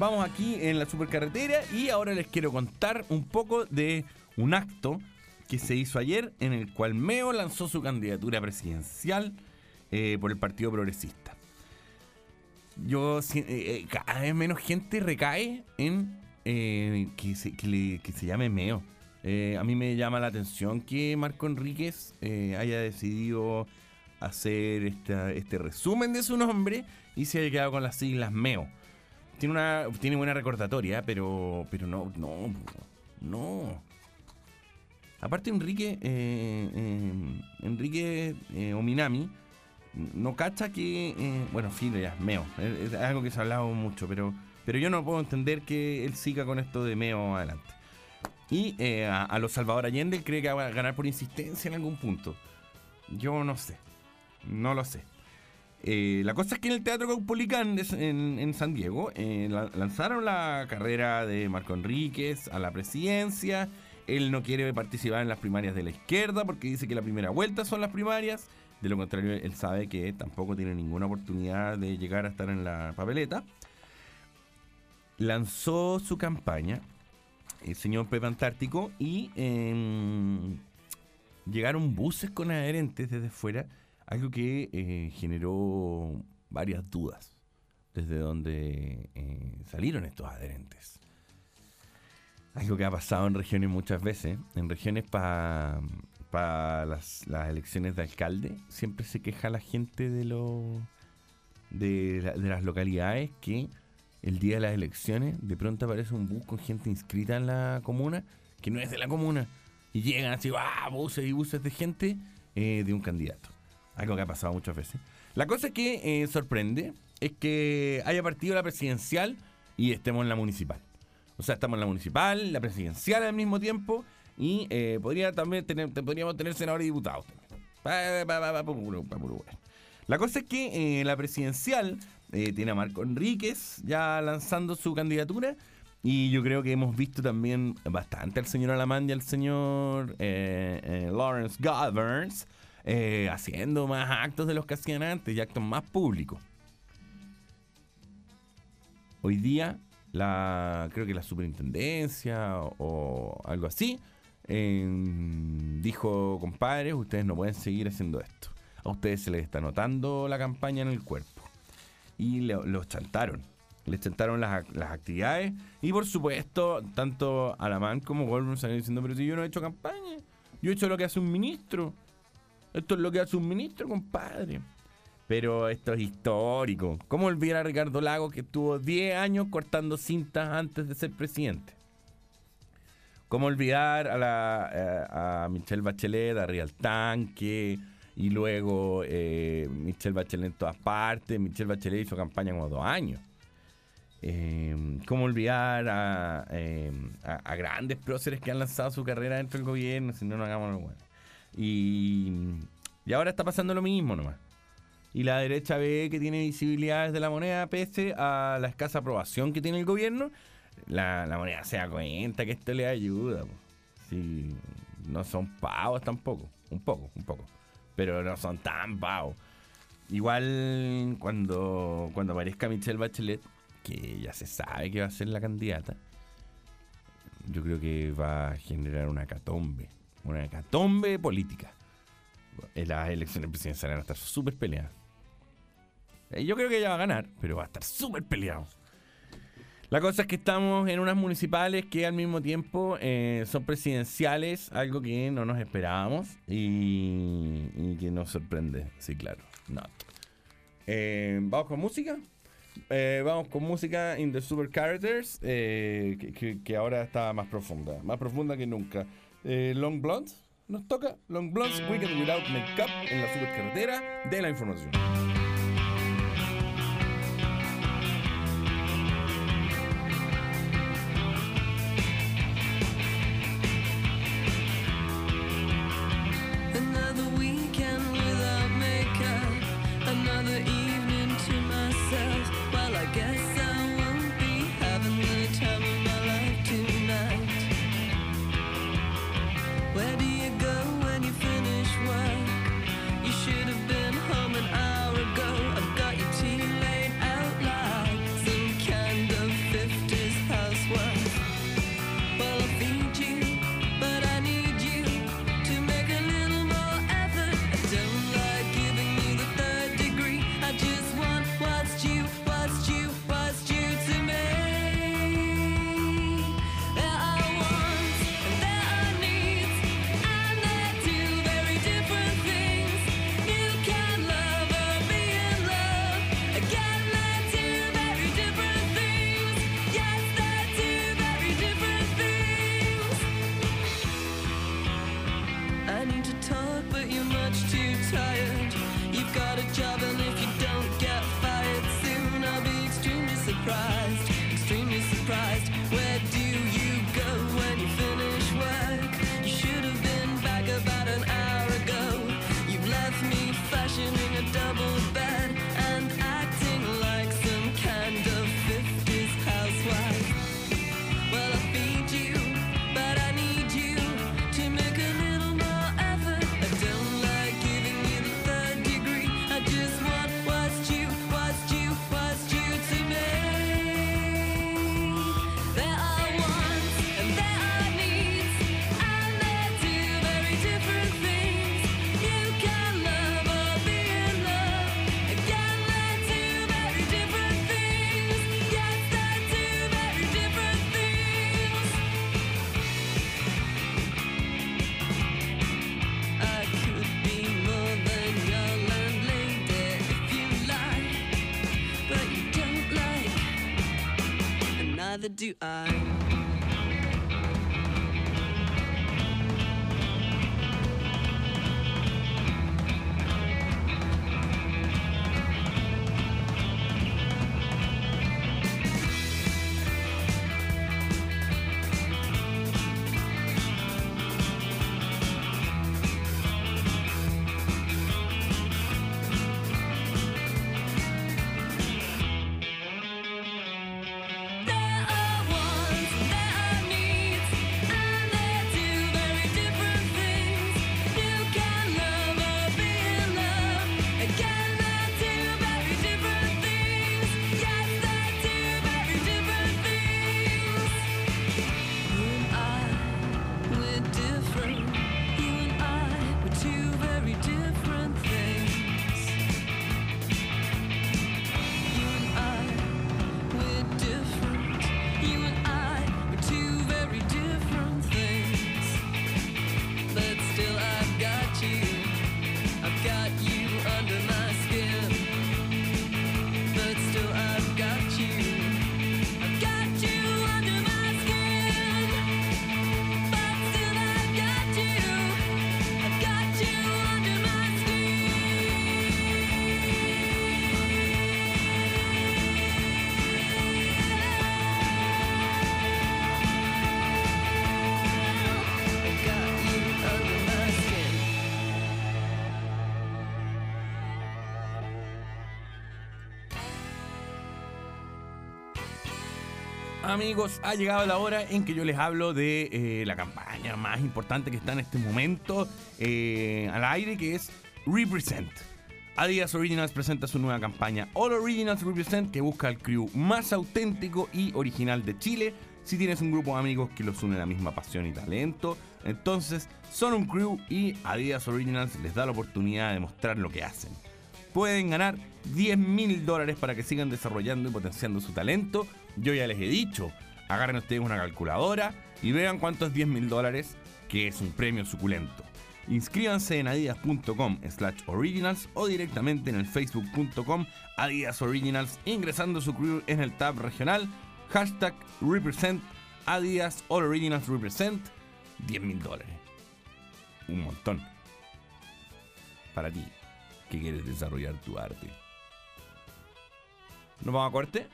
S3: vamos aquí en la supercarretera y ahora les quiero contar un poco de un acto que se hizo ayer en el cual Meo lanzó su candidatura presidencial eh, por el Partido Progresista. Yo eh, eh, cada vez menos gente recae en eh, que, se, llame Meo. A mí me llama la atención que Marco Enríquez haya decidido hacer este resumen de su nombre y se haya quedado con las siglas Meo. Tiene una tiene buena recordatoria, pero pero no no no. Aparte Enrique eh, eh, Enrique eh, Ominami no cacha que eh, bueno, filo ya, Meo, es, algo que se ha hablado mucho, pero pero yo no puedo entender que él siga con esto de Meo adelante. Y eh, a, a los Salvador Allende cree que va a ganar por insistencia en algún punto. Yo no sé. No lo sé. Eh, la cosa es que en el Teatro Caupolicán en, San Diego eh, la- lanzaron la carrera de Marco Enríquez a la presidencia. Él no quiere participar en las primarias de la izquierda porque dice que la primera vuelta son las primarias. De lo contrario, él sabe que tampoco tiene ninguna oportunidad de llegar a estar en la papeleta. Lanzó su campaña el señor Pepe Antártico y em, llegaron buses con adherentes desde fuera, algo que eh, generó varias dudas desde donde eh, salieron estos adherentes. Algo que ha pasado en regiones muchas veces, en regiones para las, las elecciones de alcalde, siempre se queja la gente de, lo, de las localidades que el día de las elecciones de pronto aparece un bus con gente inscrita en la comuna que no es de la comuna y llegan así, ¡ah! buses y buses de gente eh, de un candidato. Algo que ha pasado muchas veces. La cosa que eh, sorprende es que haya partido la presidencial y estemos en la municipal. O sea, estamos en la municipal, la presidencial al mismo tiempo y eh, podría también tener, te- podríamos tener senadores y diputados. La cosa es que eh, la presidencial tiene a Marco Enríquez ya lanzando su candidatura y yo creo que hemos visto también bastante al señor Alamán y al señor Lawrence Governs eh, haciendo más actos de los que hacían antes y actos más públicos. Hoy día, la creo que la superintendencia o, algo así eh, dijo, compadres, ustedes no pueden seguir haciendo esto. A ustedes se les está notando la campaña en el cuerpo. Y los chantaron. Les chantaron las, las actividades. Y por supuesto, tanto Alamán como Goldman salieron diciendo, pero si yo no he hecho campaña, yo he hecho lo que hace un ministro. Esto es lo que hace un ministro, compadre. Pero esto es histórico. ¿Cómo olvidar a Ricardo Lagos que estuvo 10 años cortando cintas antes de ser presidente? ¿Cómo olvidar a, la, eh, a Michelle Bachelet, a Real Tanque, y luego eh, Michelle Bachelet en todas partes? Michelle Bachelet hizo campaña como dos años. Eh, ¿Cómo olvidar a, eh, a- a grandes próceres que han lanzado su carrera dentro del gobierno? Si no, no hagamos lo bueno. Y, y ahora está pasando lo mismo nomás. Y la derecha ve que tiene visibilidades de la moneda pese a la escasa aprobación que tiene el gobierno. La, la moneda se da cuenta que esto le ayuda. po. Sí, no son pavos tampoco. Un poco, un poco. Pero no son tan pavos. Igual cuando, cuando aparezca Michelle Bachelet, que ya se sabe que va a ser la candidata, yo creo que va a generar una catombe. Una catombe política. Las elecciones presidenciales van a estar súper peleadas. Eh, Yo creo que ella va a ganar, pero va a estar súper peleado. La cosa es que estamos en unas municipales que al mismo tiempo eh, son presidenciales, algo que no nos esperábamos y, que nos sorprende. Sí, claro. Not. Eh, Vamos con música. Vamos con música in the Super Characters, que ahora está más profunda, más profunda que nunca. Eh, Long Blondes nos toca. Long Blondes, Weekend Without Makeup en la supercarretera de la información.
S7: Do
S8: I.
S3: Amigos, ha llegado la hora en que yo les hablo de eh, la campaña más importante que está en este momento eh, al aire, que es Represent. Adidas Originals presenta su nueva campaña All Originals Represent, que busca el crew más auténtico y original de Chile. Si tienes un grupo de amigos que los une la misma pasión y talento, entonces son un crew y Adidas Originals les da la oportunidad de mostrar lo que hacen pueden ganar 10 mil dólares para que sigan desarrollando y potenciando su talento. Yo ya les he dicho, agarren ustedes una calculadora y vean cuántos 10 mil dólares, que es un premio suculento. Inscríbanse en adidas.com slash originals o directamente en el facebook.com adidas originals ingresando su crew en el tab regional hashtag represent adidas originals represent 10 mil dólares. Un montón. Para ti que quieres desarrollar tu arte. ¿Nos vamos a corte?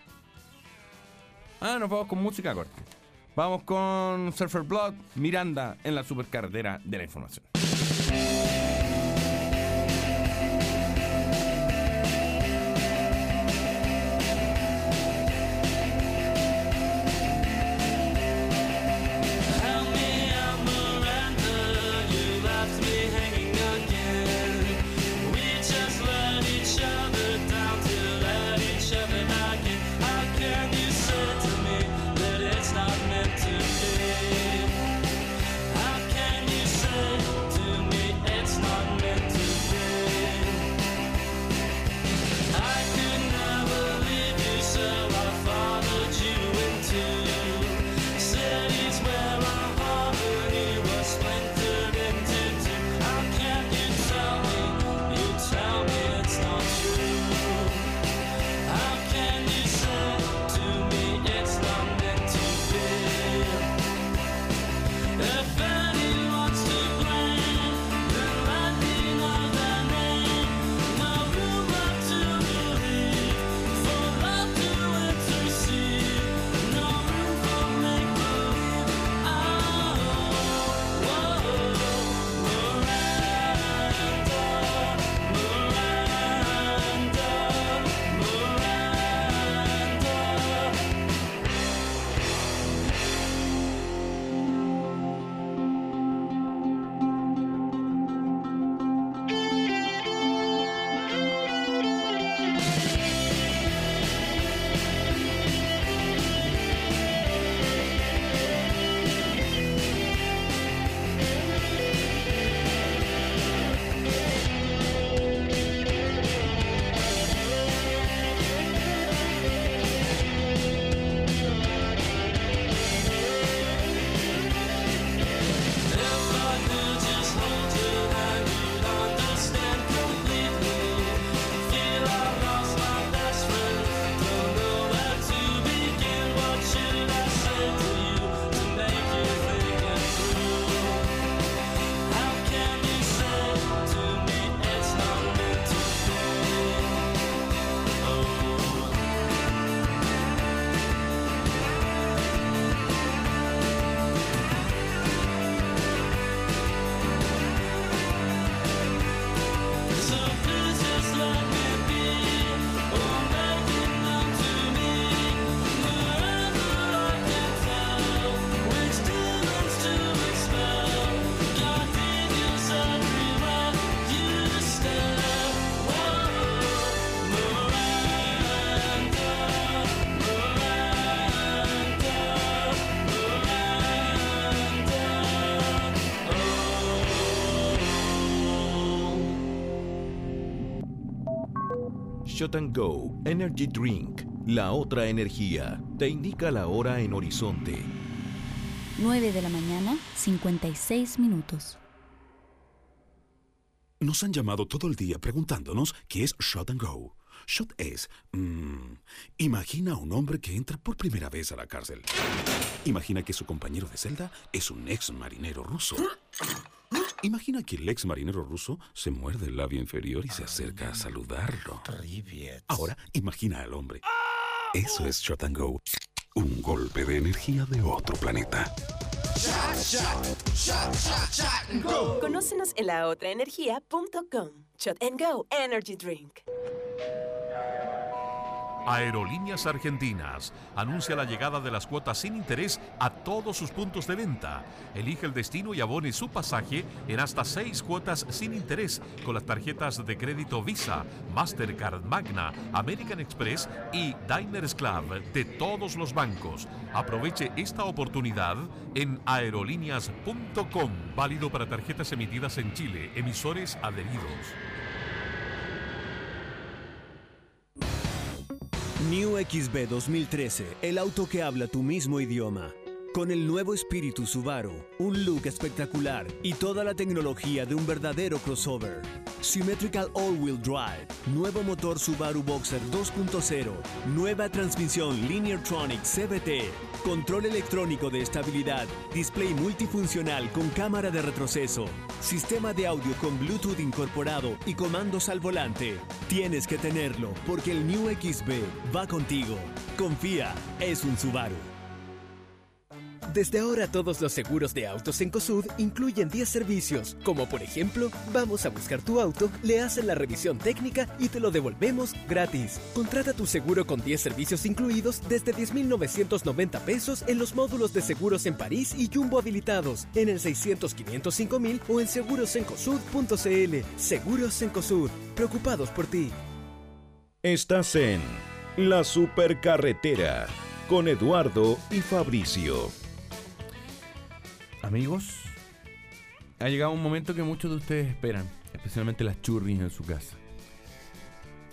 S3: Ah, nos vamos con música a corte. Vamos con Surfer Blood, Miranda en la supercarretera de la información.
S2: Shot and Go Energy Drink, la otra energía, te indica la hora en horizonte.
S9: 9 de la mañana, 56 minutos.
S10: Nos han llamado todo el día preguntándonos qué es Shot and Go. Shot es... mm, imagina a un hombre que entra por primera vez a la cárcel. Imagina que su compañero de celda es un ex marinero ruso. Imagina que el ex marinero ruso se muerde el labio inferior y se acerca a saludarlo. Ahora imagina al hombre. Eso es Shot and Go. Un golpe de energía de otro planeta.
S11: Conócenos en laotraenergia.com. Shot and Go Energy Drink.
S12: Aerolíneas Argentinas anuncia la llegada de las cuotas sin interés a todos sus puntos de venta. Elige el destino y abone su pasaje en hasta seis cuotas sin interés con las tarjetas de crédito Visa, Mastercard Magna, American Express y Diners Club de todos los bancos. Aproveche esta oportunidad en aerolíneas.com, válido para tarjetas emitidas en Chile, emisores adheridos.
S13: New XB 2013, el auto que habla tu mismo idioma. Con el nuevo espíritu Subaru, un look espectacular y toda la tecnología de un verdadero crossover. Symmetrical All-Wheel Drive, nuevo motor Subaru Boxer 2.0, nueva transmisión Lineartronic CVT, control electrónico de estabilidad, display multifuncional con cámara de retroceso, sistema de audio con Bluetooth incorporado y comandos al volante. Tienes que tenerlo porque el New XB va contigo. Confía, es un Subaru.
S6: Desde ahora todos los seguros de autos en COSUD incluyen 10 servicios, como por ejemplo, vamos a buscar tu auto, le hacen la revisión técnica y te lo devolvemos gratis. Contrata tu seguro con 10 servicios incluidos desde 10.990 pesos en los módulos de seguros en París y Jumbo habilitados, en el 600 505 mil o en segurosencosud.cl. Seguros en COSUD, preocupados por ti.
S2: Estás en La Supercarretera con Eduardo y Fabricio.
S3: Amigos, ha llegado un momento que muchos de ustedes esperan, especialmente las churris en su casa.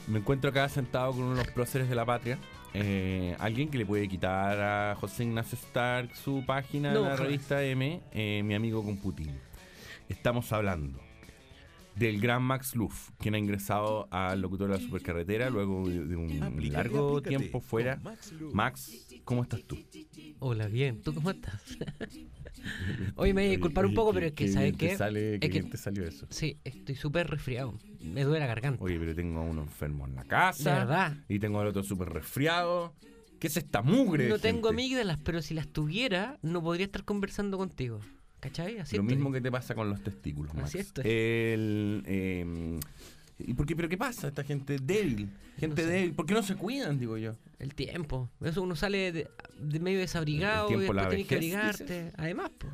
S3: Me encuentro acá sentado con uno de los próceres de la patria. eh, alguien que le puede quitar a José Ignacio Stark su página
S14: No,
S3: en la revista M, eh, mi amigo Computín. Estamos hablando del gran Max Luff, quien ha ingresado al locutor de la supercarretera luego de un
S14: Aplícate,
S3: largo
S14: aplícate
S3: tiempo fuera.
S14: Max
S3: ¿cómo estás tú?
S14: Hola, bien. ¿Tú cómo estás? Oye, me voy a disculpar un poco, pero es que, ¿sabes qué?
S3: sale- qué
S14: es que,
S3: bien te salió eso.
S14: Sí, estoy súper resfriado. Me duele la garganta.
S3: Oye, pero tengo a uno enfermo en la casa.
S14: ¿De verdad?
S3: Y tengo al otro súper resfriado. ¿Qué es esta mugre?
S14: no tengo amígdalas, pero si las tuviera, no podría estar conversando contigo. ¿Cachai? Así
S3: Lo
S14: estoy.
S3: mismo que te pasa con los testículos, Max.
S14: Así estoy.
S3: El, eh, ¿y por qué, ¿Pero qué pasa? Esta gente débil. Gente
S14: sé.
S3: débil. ¿Por qué no se cuidan, digo yo?
S14: El tiempo. Eso uno sale de, de medio desabrigado
S3: El tiempo,
S14: y
S3: la
S14: después tienes que abrigarte. Además, pues.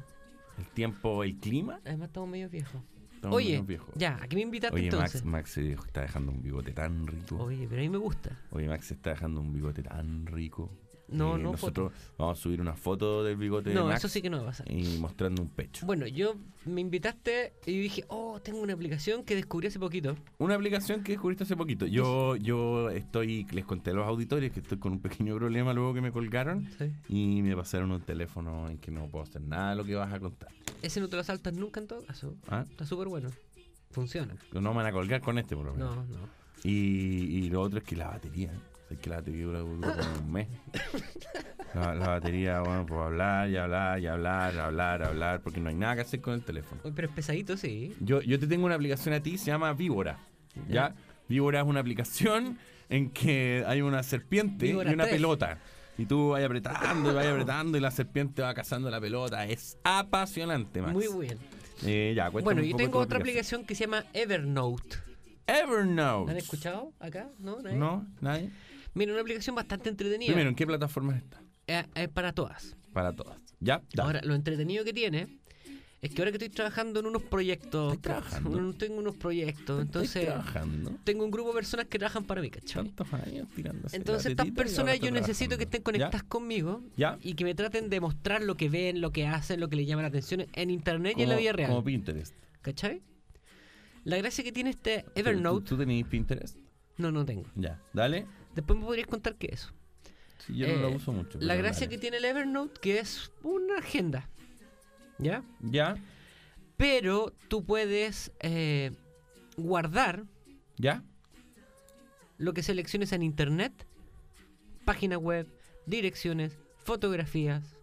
S3: El tiempo, el clima.
S14: Además estamos medio viejos.
S3: Estamos
S14: Oye,
S3: medio viejos.
S14: ya, ¿a qué me invitaste
S3: Oye,
S14: entonces?
S3: Max, Max está dejando un bigote tan rico.
S14: Oye, pero a mí me gusta.
S3: Oye, Max se está dejando un bigote tan rico.
S14: No,
S3: Eh,
S14: no,
S3: Nosotros vamos a subir una foto del bigote de
S14: No,
S3: Max
S14: eso sí que no va a pasar.
S3: Y mostrando un pecho.
S14: Bueno, yo me invitaste y dije, oh, tengo una aplicación que descubrí hace poquito.
S3: Una aplicación que descubriste hace poquito. Yo, yo estoy, les conté a los auditores que estoy con un pequeño problema luego que me colgaron
S14: Sí.
S3: y me pasaron un teléfono en que no puedo hacer nada de lo que vas a contar.
S14: Ese no te lo saltas nunca en todo caso.
S3: ¿Ah?
S14: Está súper bueno. Funciona.
S3: No me van a colgar con este por lo menos.
S14: No, no.
S3: Y, y lo otro es que la batería. Es que la batería dura, como un mes. La, la batería, bueno, pues hablar y hablar y hablar, hablar, hablar, porque no hay nada que hacer con el teléfono.
S14: Oye, pero es pesadito, sí.
S3: Yo, yo te tengo una aplicación a ti, se llama Víbora. ¿Ya? Víbora es una aplicación en que hay una serpiente
S14: Víbora
S3: y una
S14: 3.
S3: pelota. Y tú vas apretando y vas apretando y la serpiente va cazando la pelota. Es apasionante, Max.
S14: Muy bien.
S3: Eh, ya,
S14: Bueno,
S3: un
S14: yo tengo otra aplicación que se llama Evernote.
S3: Evernote.
S14: ¿La han escuchado acá? ¿No? ¿Nadie?
S3: ¿No? ¿Nadie?
S14: Mira, una aplicación bastante entretenida.
S3: Primero, ¿en qué plataforma está?
S14: Eh, eh, para todas.
S3: Para todas. ¿Ya? Dale.
S14: Ahora, lo entretenido que tiene es que ahora que estoy trabajando en unos proyectos,
S3: trabajando?
S14: tengo unos proyectos, entonces
S3: trabajando?
S14: tengo un grupo de personas que trabajan para mí, ¿cachai?
S3: Tantos años tirándose
S14: Entonces estas personas yo necesito que estén conectadas conmigo
S3: ¿Ya?
S14: y que me traten de mostrar lo que ven, lo que hacen, lo que les llama la atención en internet y en la vida real.
S3: Como Pinterest.
S14: ¿Cachai? La gracia que tiene este
S3: ¿Tú-
S14: Evernote,
S3: ¿Tú, tú tenías Pinterest?
S14: No, no tengo.
S3: Ya, dale.
S14: Después me podrías contar qué es eso.
S3: Sí, yo no lo
S14: Eh,
S3: uso mucho.
S14: La gracia que tiene el Evernote que es una agenda. ¿Ya?
S3: Ya,
S14: Pero tú puedes eh, guardar
S3: ya.
S14: lo que selecciones en internet, página web, direcciones, fotografías,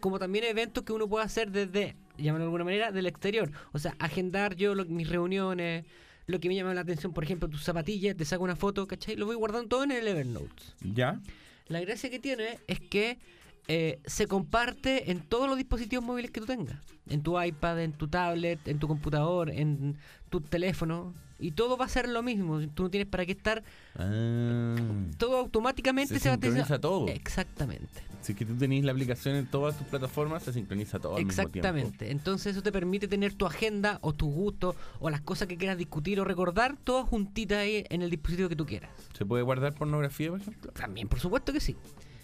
S14: como también eventos que uno puede hacer desde, llamarlo de alguna manera, del exterior. O sea, agendar yo lo- mis reuniones, lo que me llama la atención, por ejemplo, tus zapatillas, te saco una foto, ¿cachai? Lo voy guardando todo en el Evernote.
S3: Ya.
S14: La gracia que tiene es que eh, se comparte en todos los dispositivos móviles que tú tengas. En tu iPad, en tu tablet, en tu computador, en tu teléfono. Y todo va a ser lo mismo. Tú no tienes para qué estar...
S3: Ah.
S14: Todo automáticamente
S3: Se
S14: se, va a
S3: sincroniza todo.
S14: Exactamente.
S3: Si es que tú tenés la aplicación en todas tus plataformas, se sincroniza todo al mismo tiempo.
S14: Exactamente. Entonces eso te permite tener tu agenda o tus gustos o las cosas que quieras discutir o recordar, todas juntitas ahí en el dispositivo que tú quieras.
S3: ¿Se puede guardar pornografía, por ejemplo?
S14: También, por supuesto que sí.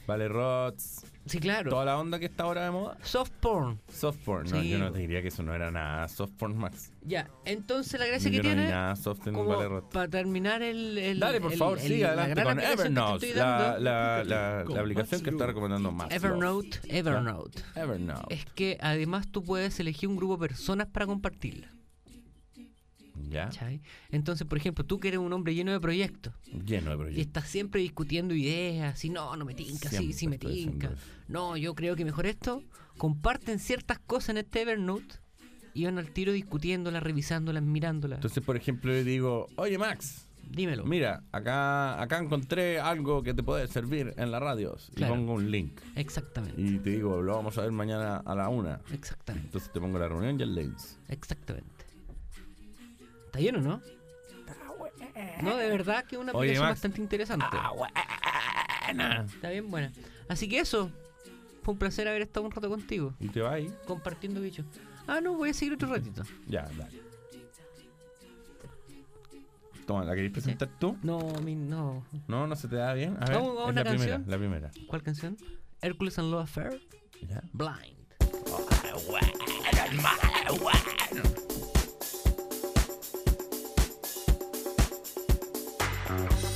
S3: Vale, rots.
S14: Sí, claro.
S3: Toda la onda que está ahora de moda.
S14: Soft porn.
S3: Soft porn. No,
S14: Sí.
S3: yo no te diría que eso no era nada soft porn max.
S14: Ya, entonces la gracia
S3: Yo
S14: que
S3: no
S14: tiene...
S3: nada soft en
S14: como
S3: Vale
S14: para terminar el, el-
S3: Dale, por
S14: el-
S3: favor,
S14: el-
S3: sigue
S14: la
S3: adelante con Evernote, la, la, la, la aplicación que está recomendando Max.
S14: Evernote, Evernote.
S3: Evernote.
S14: Es que además tú puedes elegir un grupo de personas para compartirla. Entonces, por ejemplo, tú que eres un hombre lleno de proyectos
S3: Lleno de
S14: y estás siempre discutiendo ideas, si no, no me tinca, sí, sí me tinca. No, yo creo que mejor esto. Comparten ciertas cosas en este Evernote y van al tiro discutiéndolas, revisándolas, mirándolas.
S3: Entonces, por ejemplo, le digo, oye Max,
S14: dímelo.
S3: Mira, acá, acá encontré algo que te puede servir en la radio.
S14: Claro.
S3: Y pongo un link.
S14: Exactamente.
S3: Y te digo, lo vamos a ver mañana a la una.
S14: Exactamente.
S3: Entonces te pongo la reunión y el links.
S14: Exactamente. ¿Está lleno, no? No, de verdad que es una
S3: Oye,
S14: aplicación
S3: Max.
S14: bastante interesante. Está bien buena. Así que eso. Fue un placer haber estado un rato contigo.
S3: Y te va ahí.
S14: Compartiendo bichos. Ah, no, voy a seguir otro ratito.
S3: Ya, dale. Toma, ¿la querés presentar tú?
S14: No, mi, no.
S3: No, no se te da bien. A ver,
S14: Vamos a
S3: es
S14: una
S3: la primera, la primera.
S14: ¿Cuál canción? Hercules and Love Affair.
S3: Ya.
S14: Blind.
S15: Bye.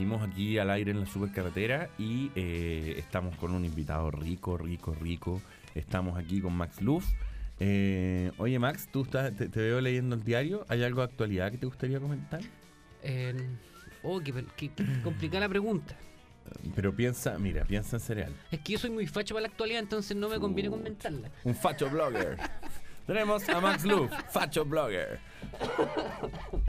S3: Seguimos aquí al aire en la supercarretera y eh, estamos con un invitado rico, rico, rico. Estamos aquí con Max Luff. Eh, oye, Max, tú estás, te, te veo leyendo el diario. ¿Hay algo de actualidad que te gustaría comentar?
S14: Eh, oh, qué, qué- qué complicada la pregunta.
S3: Pero piensa, mira, piensa en cereal.
S14: Es que yo soy muy facho para la actualidad, entonces no me conviene comentarla.
S3: Un facho blogger. Tenemos a Max Luff, facho blogger.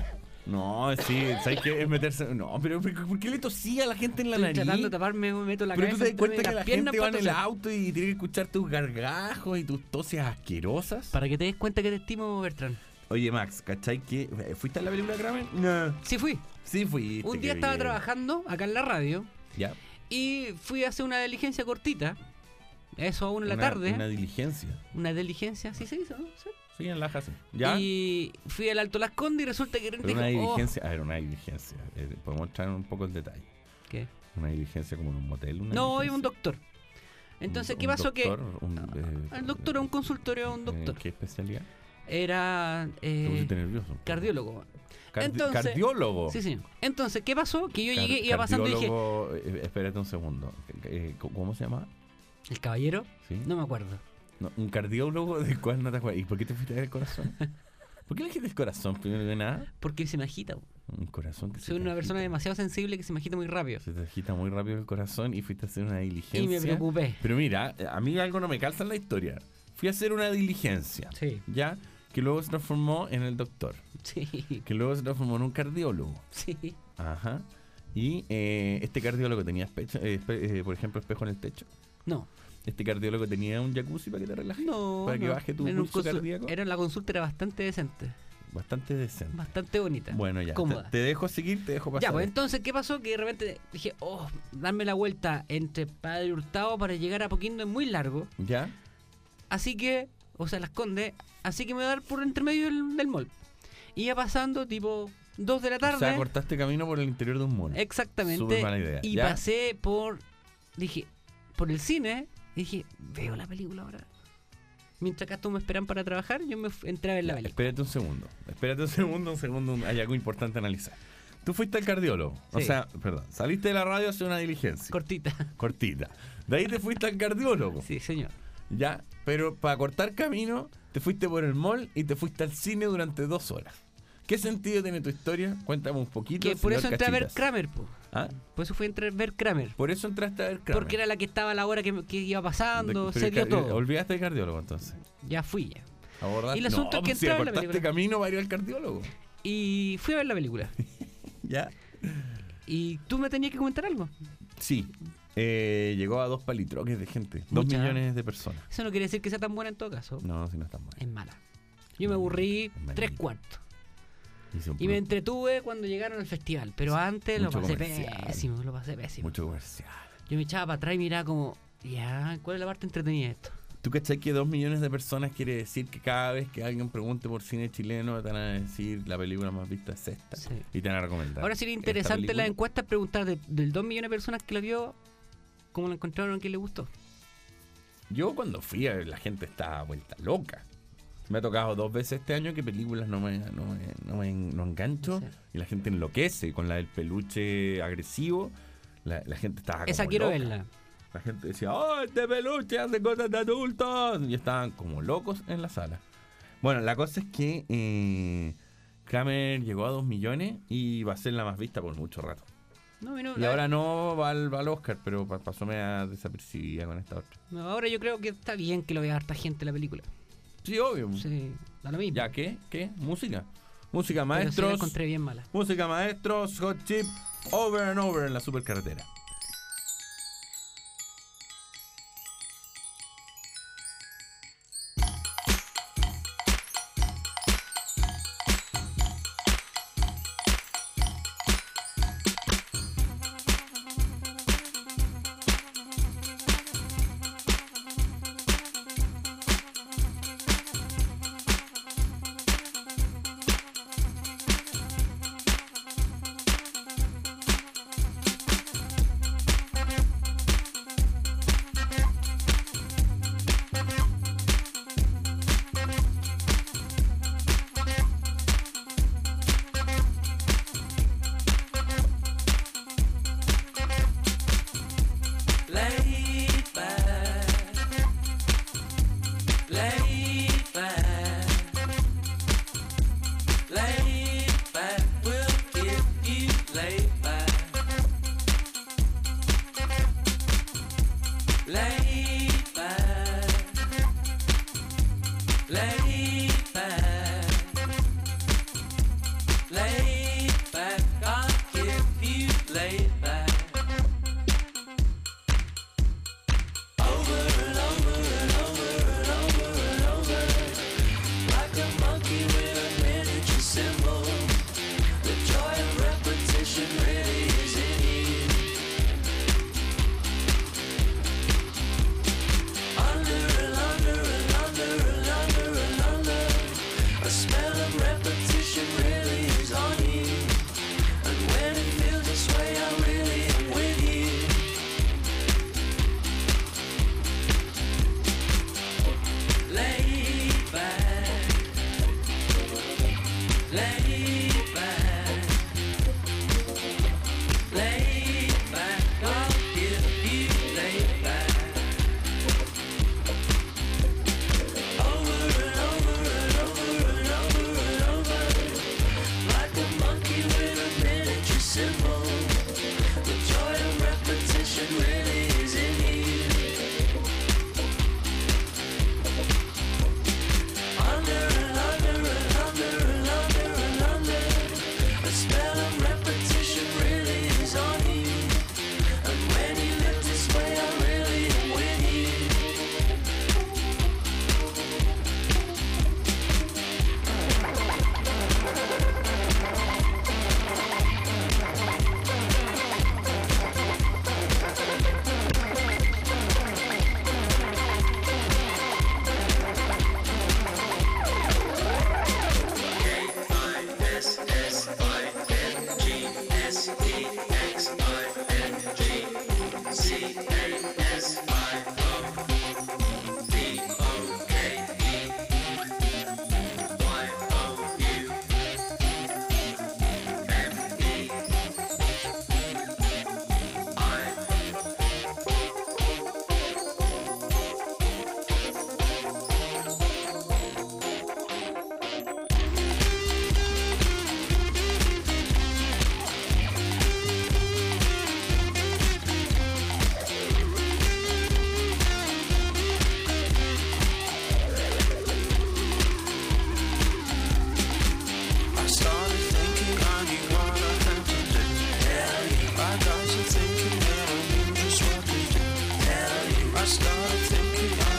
S3: No, sí, ¿sabes qué? Es meterse. No, pero ¿por qué le tosía a la gente en la
S14: Estoy
S3: nariz?
S14: tratando de taparme, me meto la
S3: Pero tú
S14: cabeza
S3: te das cuenta que
S14: las
S3: la
S14: piernas
S3: gente va en el auto y tiene que escuchar tus gargajos y tus toses asquerosas.
S14: Para que te des cuenta que te estimo, Bertrand.
S3: Oye, Max, ¿cachai que eh, fuiste a la película Kramer? No.
S14: Sí fui.
S3: Sí fui.
S14: Un día estaba trabajando acá en la radio
S3: Ya.
S14: y fui a hacer una diligencia cortita. Eso a una de la tarde.
S3: Una diligencia.
S14: Una diligencia, sí se hizo, ¿no? Sí.
S3: Sí, en la sí. ¿Ya?
S14: Y fui al Alto Las Condes y resulta que
S3: Pero
S14: dijo,
S3: una
S14: "Oh".
S3: diligencia. A ver, una diligencia. Eh, Podemos entrar un poco el detalle.
S14: ¿Qué?
S3: Una diligencia como en un motel. Una
S14: No,
S3: diligencia?
S14: un doctor. Entonces,
S3: Un-
S14: ¿qué pasó? que
S3: un, eh,
S14: el doctor un consultorio, un
S3: eh,
S14: doctor.
S3: ¿Qué especialidad?
S14: Era eh,
S3: nervioso.
S14: cardiólogo.
S3: Cardi-
S14: Entonces-
S3: cardiólogo.
S14: Sí, sí. Entonces, ¿qué pasó? Que yo
S3: Car-
S14: llegué, iba pasando y dije,
S3: cardiólogo, eh, espérate un segundo. Eh, ¿Cómo se llama?
S14: ¿el caballero?
S3: Sí.
S14: No me acuerdo.
S3: No, un cardiólogo del cual no te acuerdas. ¿Y por qué te fuiste a ver el corazón? ¿Por qué elegiste el corazón primero que nada?
S14: Porque se me agita.
S3: Un corazón que se
S14: Soy
S3: te
S14: una persona demasiado sensible que se me agita muy rápido.
S3: Se te agita muy rápido el corazón y fuiste a hacer una diligencia.
S14: Y me preocupé.
S3: Pero mira, a mí algo no me calza en la historia. Fui a hacer una diligencia.
S14: Sí.
S3: ¿Ya? Que luego se transformó en el doctor.
S14: Sí.
S3: Que luego se transformó en un cardiólogo.
S14: Sí.
S3: Ajá. Y eh, este cardiólogo tenía, especho- eh, espe- eh, por ejemplo, espejo en el techo.
S14: No.
S3: Este cardiólogo tenía un jacuzzi para que te relajes.
S14: No.
S3: Para que
S14: no.
S3: baje tu
S14: Era
S3: pulso cardíaco.
S14: Era la consulta era bastante decente.
S3: Bastante decente.
S14: Bastante bonita.
S3: Bueno, ya.
S14: Cómoda.
S3: te dejo seguir, te dejo pasar.
S14: Ya, pues entonces, ¿qué pasó? Que de repente dije, oh, darme la vuelta entre Padre Hurtado para llegar a Poquindo es muy largo.
S3: ¿Ya?
S14: Así que, o sea, las condes, así que me voy a dar por entre medio del, del mall. Iba pasando tipo 2 de la tarde.
S3: O sea, cortaste camino por el interior de un mall.
S14: Exactamente.
S3: Súper mala idea.
S14: Y
S3: ¿Ya?
S14: pasé por, dije, por el cine. Y dije, veo la película ahora. Mientras acá todos me esperan para trabajar, yo me fu- entré a ver la película.
S3: espérate un segundo. Espérate un segundo, un segundo. Hay algo importante a analizar. Tú fuiste al cardiólogo. O sea, perdón. Saliste de la radio a hacer una diligencia.
S14: Cortita.
S3: Cortita. De ahí te fuiste al cardiólogo.
S14: Sí, señor.
S3: Ya. Pero para cortar camino, te fuiste por el mall y te fuiste al cine durante dos horas. ¿Qué sentido tiene tu historia? Cuéntame un poquito.
S14: Que por eso entré a ver. Kramer, po.
S3: ¿Ah?
S14: Por eso fui a entrar a ver Kramer.
S3: Por eso entraste a ver Kramer.
S14: Porque era la que estaba a la hora que, que iba pasando,
S3: De-
S14: se dio
S3: car-
S14: todo.
S3: Olvidaste el cardiólogo entonces.
S14: Ya fui ya.
S3: Abordaste-
S14: Y el asunto
S3: no,
S14: es que
S3: pues si
S14: en la película.
S3: camino para ir al cardiólogo.
S14: Y fui a ver la película.
S3: Ya.
S14: Y tú me tenías que comentar algo.
S3: Sí. Eh, llegó a dos palitroques de gente. Dos millones de personas.
S14: Eso no quiere decir que sea tan buena en todo caso.
S3: No, si no están mal.
S14: Es mala. Yo me aburrí tres cuartos. Y me entretuve cuando llegaron al festival. Pero antes lo pasé
S3: comercial.
S14: pésimo. Lo pasé pésimo.
S3: Mucho comercial.
S14: Yo me echaba para atrás y miraba como, ya, ¿cuál es la parte entretenida de esto?
S3: ¿Tú cachai que dos millones de personas quiere decir que cada vez que alguien pregunte por cine chileno te van a decir la película más vista es esta? Y te van a recomendar.
S14: Ahora sería interesante la encuesta preguntar de, del 2 millones de personas que la vio, cómo la encontraron, quién le gustó.
S3: Yo cuando fui, a ver, la gente estaba vuelta loca. Me ha tocado dos veces este año que películas no me, no me, no me no engancho y la gente enloquece con la del peluche agresivo. La, la gente estaba
S14: Esa
S3: como
S14: quiero
S3: loca.
S14: verla.
S3: La gente decía, ¡oh, este peluche hace cosas de adultos! Y estaban como locos en la sala. Bueno, la cosa es que eh, Kramer llegó a dos millones y va a ser la más vista por mucho rato.
S14: No, y no,
S3: Y ahora no va al, va al Oscar, pero pa- pasó media desapercibida con esta otra.
S14: no, ahora yo creo que está bien que lo vea harta gente la película.
S3: Sí, obvio.
S14: Sí, da lo mismo.
S3: ¿Ya qué? ¿Qué? Música. Música
S14: Pero sí la
S3: maestros.
S14: encontré bien mala.
S3: Música maestros, hot chip, over and over en la supercarretera.
S8: Lady gonna take you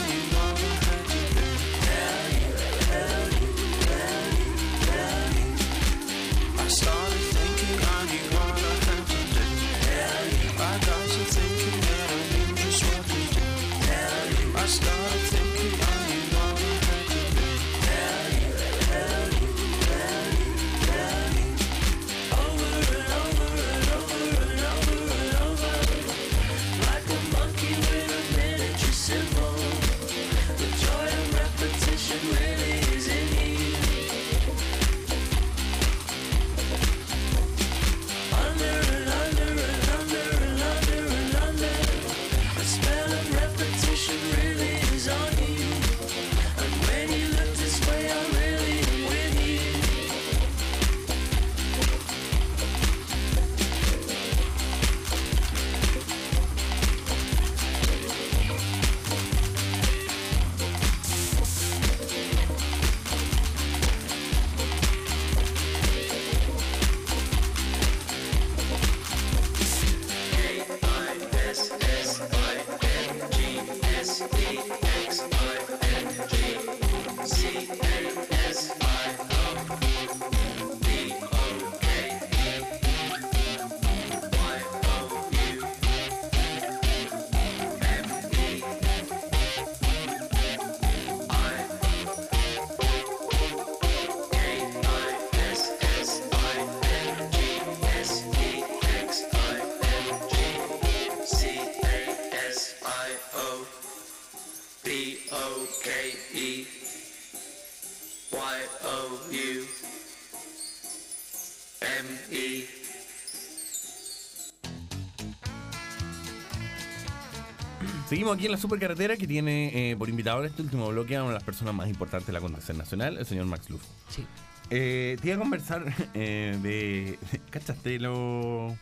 S3: Seguimos aquí en la supercarretera que tiene eh, por invitado este último bloque a una de las personas más importantes de la Convención Nacional, el señor Max Lufo.
S14: Sí.
S3: Eh, te iba a conversar eh, de. ¿Cachaste lo.?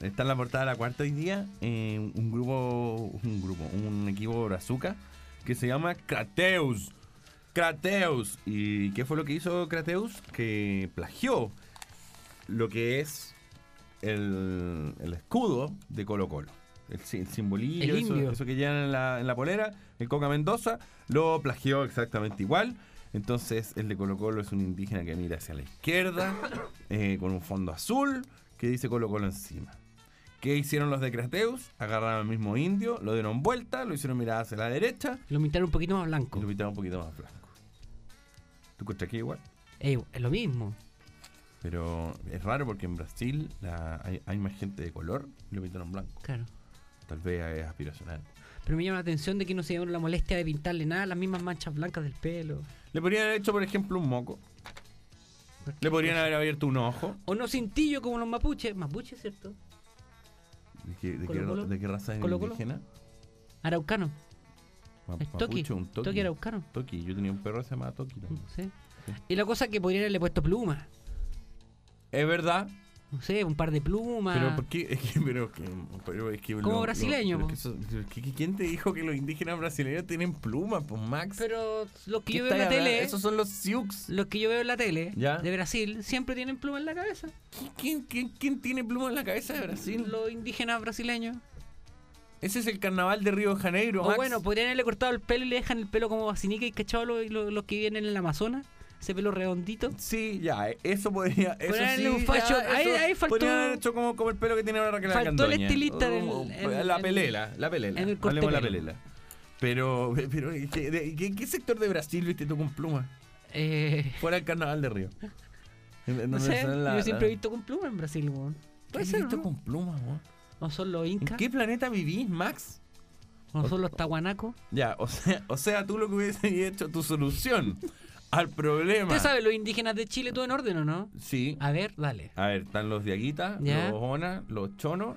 S3: Está en la portada de la cuarta hoy día eh, un grupo, un grupo, un equipo brazuca que se llama Krateus. Krateus. ¿Y qué fue lo que hizo Krateus? Que plagió lo que es el, el escudo de Colo Colo. El, el simbolillo,
S14: El
S3: eso, que llevan en la, en la polera, el Coca Mendoza, lo plagió exactamente igual. Entonces, el de Colo Colo es un indígena que mira hacia la izquierda, eh, con un fondo azul, que dice Colo Colo encima. ¿Qué hicieron los de Crateus? Agarraron al mismo indio, lo dieron vuelta, lo hicieron mirar hacia la derecha.
S14: Lo pintaron un poquito más blanco.
S3: Y lo pintaron un poquito más blanco. ¿Tú encuentras que igual?
S14: Eh, es lo mismo.
S3: Pero es raro porque en Brasil la- hay, hay más gente de color y lo pintaron blanco.
S14: Claro.
S3: Tal vez es aspiracional.
S14: Pero me llama la atención de que no se dieron la molestia de pintarle nada, las mismas manchas blancas del pelo.
S3: Le podrían haber hecho, por ejemplo, un moco. Le podrían haber abierto un ojo.
S14: O no cintillo como los mapuches. Mapuches, ¿cierto?
S3: ¿De qué, de qué-
S14: Colo Colo.
S3: de qué raza es
S14: Colo
S3: indígena?
S14: Araucano.
S3: Ma-
S14: Es Toki.
S3: mapuche, un Toki.
S14: Toki araucano.
S3: Toki. Yo tenía un perro que se llamaba Toki también.
S14: Sí. Y la cosa es que podrían haberle puesto plumas.
S3: Es verdad.
S14: No sé, un par de plumas.
S3: Pero ¿por qué? Es que, pero, que- pero es que
S14: Como
S3: lo-
S14: brasileño,
S3: lo- eso- ¿Quién te dijo que los indígenas brasileños tienen plumas, pues Max?
S14: Pero los que
S3: ¿Qué
S14: yo veo en la tele.
S3: Esos son los Sioux.
S14: Los que yo veo en la tele
S3: ¿Ya?
S14: de Brasil siempre tienen plumas en la cabeza.
S3: ¿Quién, quién, quién tiene plumas en la cabeza de Brasil?
S14: Los indígenas brasileños.
S3: Ese es el carnaval de Río de Janeiro,
S14: O
S3: Max.
S14: bueno, podrían haberle cortado el pelo y le dejan el pelo como vacinica y cachado los, los, los que viven en el Amazonas. Ese pelo redondito.
S3: Sí, ya, eh, eso podría. Eso sí,
S14: un
S3: ya,
S14: ahí-
S3: eso
S14: ahí faltó-
S3: podrían haber hecho como, como el pelo que tiene ahora Raquel
S14: Faltó el
S3: Argandoña.
S14: estilista del-
S3: Oh,
S14: en-
S3: la
S14: en-
S3: pelela, la pelela.
S14: en el corte
S3: Hablemos de la pelela. Pero, pero ¿qué, de- qué- qué sector de Brasil viste tú con plumas?
S14: Eh,
S3: Fuera del carnaval de Río. En- en
S14: no sé,
S3: la-
S14: yo siempre he visto con plumas en Brasil, weón.
S3: ¿Qué
S14: Puede ser,
S3: visto
S14: ¿no?
S3: con plumas, weón?
S14: ¿O son los
S3: ¿En
S14: incas?
S3: qué planeta vivís, Max?
S14: ¿O son los tahuanacos?
S3: Ya, o sea, o sea, tú lo que hubiese hecho, tu solución al problema.
S14: ¿Usted sabe los indígenas de Chile todo en orden o no?
S3: Sí.
S14: A ver, dale.
S3: A ver, están los diaguitas, los onas, los chonos,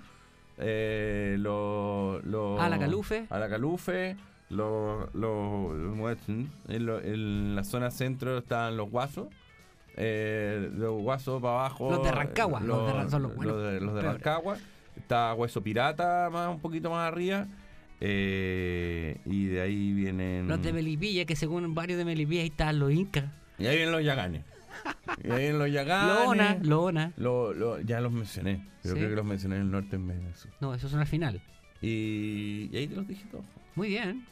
S3: eh, los, los...
S14: Alacalufe.
S3: Alacalufe, los... los, los muechen. en, lo- en la zona centro están los guasos. eh, los guasos para abajo.
S14: Los de Rancagua,
S3: eh,
S14: los de son los buenos,
S3: de, los de. Rancagua. Está Hueso Pirata, más un poquito más arriba. Eh, y de ahí vienen...
S14: Los de Melipilla, que según varios de Melipilla ahí están los incas.
S3: Y ahí vienen los yaganes. Y ahí vienen los yaganes.
S14: Lona, Lona.
S3: Lo- lo- ya los mencioné, pero
S14: Sí.
S3: creo que los mencioné en el norte en vez del sur.
S14: No, esos son al final.
S3: Y, y ahí te los dije todos.
S14: Muy bien.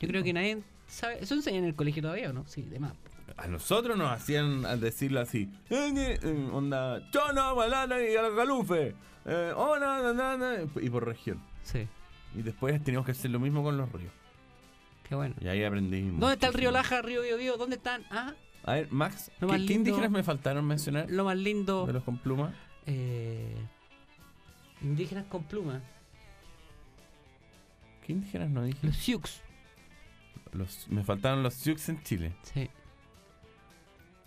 S14: Yo creo que nadie sabe. ¿Eso enseña en el colegio todavía o no? Sí, de más.
S3: A nosotros nos hacían al decirlo así. "Eh, eh, onda, chono, banana y algalufe. Eh, oh, na, na, na, na", y por región.
S14: Sí.
S3: Y después teníamos que hacer lo mismo con los ríos.
S14: Qué bueno.
S3: Y ahí aprendí.
S14: ¿Dónde está el río. Laja, río Biobío? ¿Dónde están? Ah,
S3: A ver, Max, ¿qué, indígenas me faltaron mencionar?
S14: lo más lindo.
S3: De los con pluma.
S14: Eh, indígenas con plumas.
S3: ¿Qué indígenas no dije?
S14: Los Sioux.
S3: Los, me faltaron los Sioux en Chile.
S14: Sí.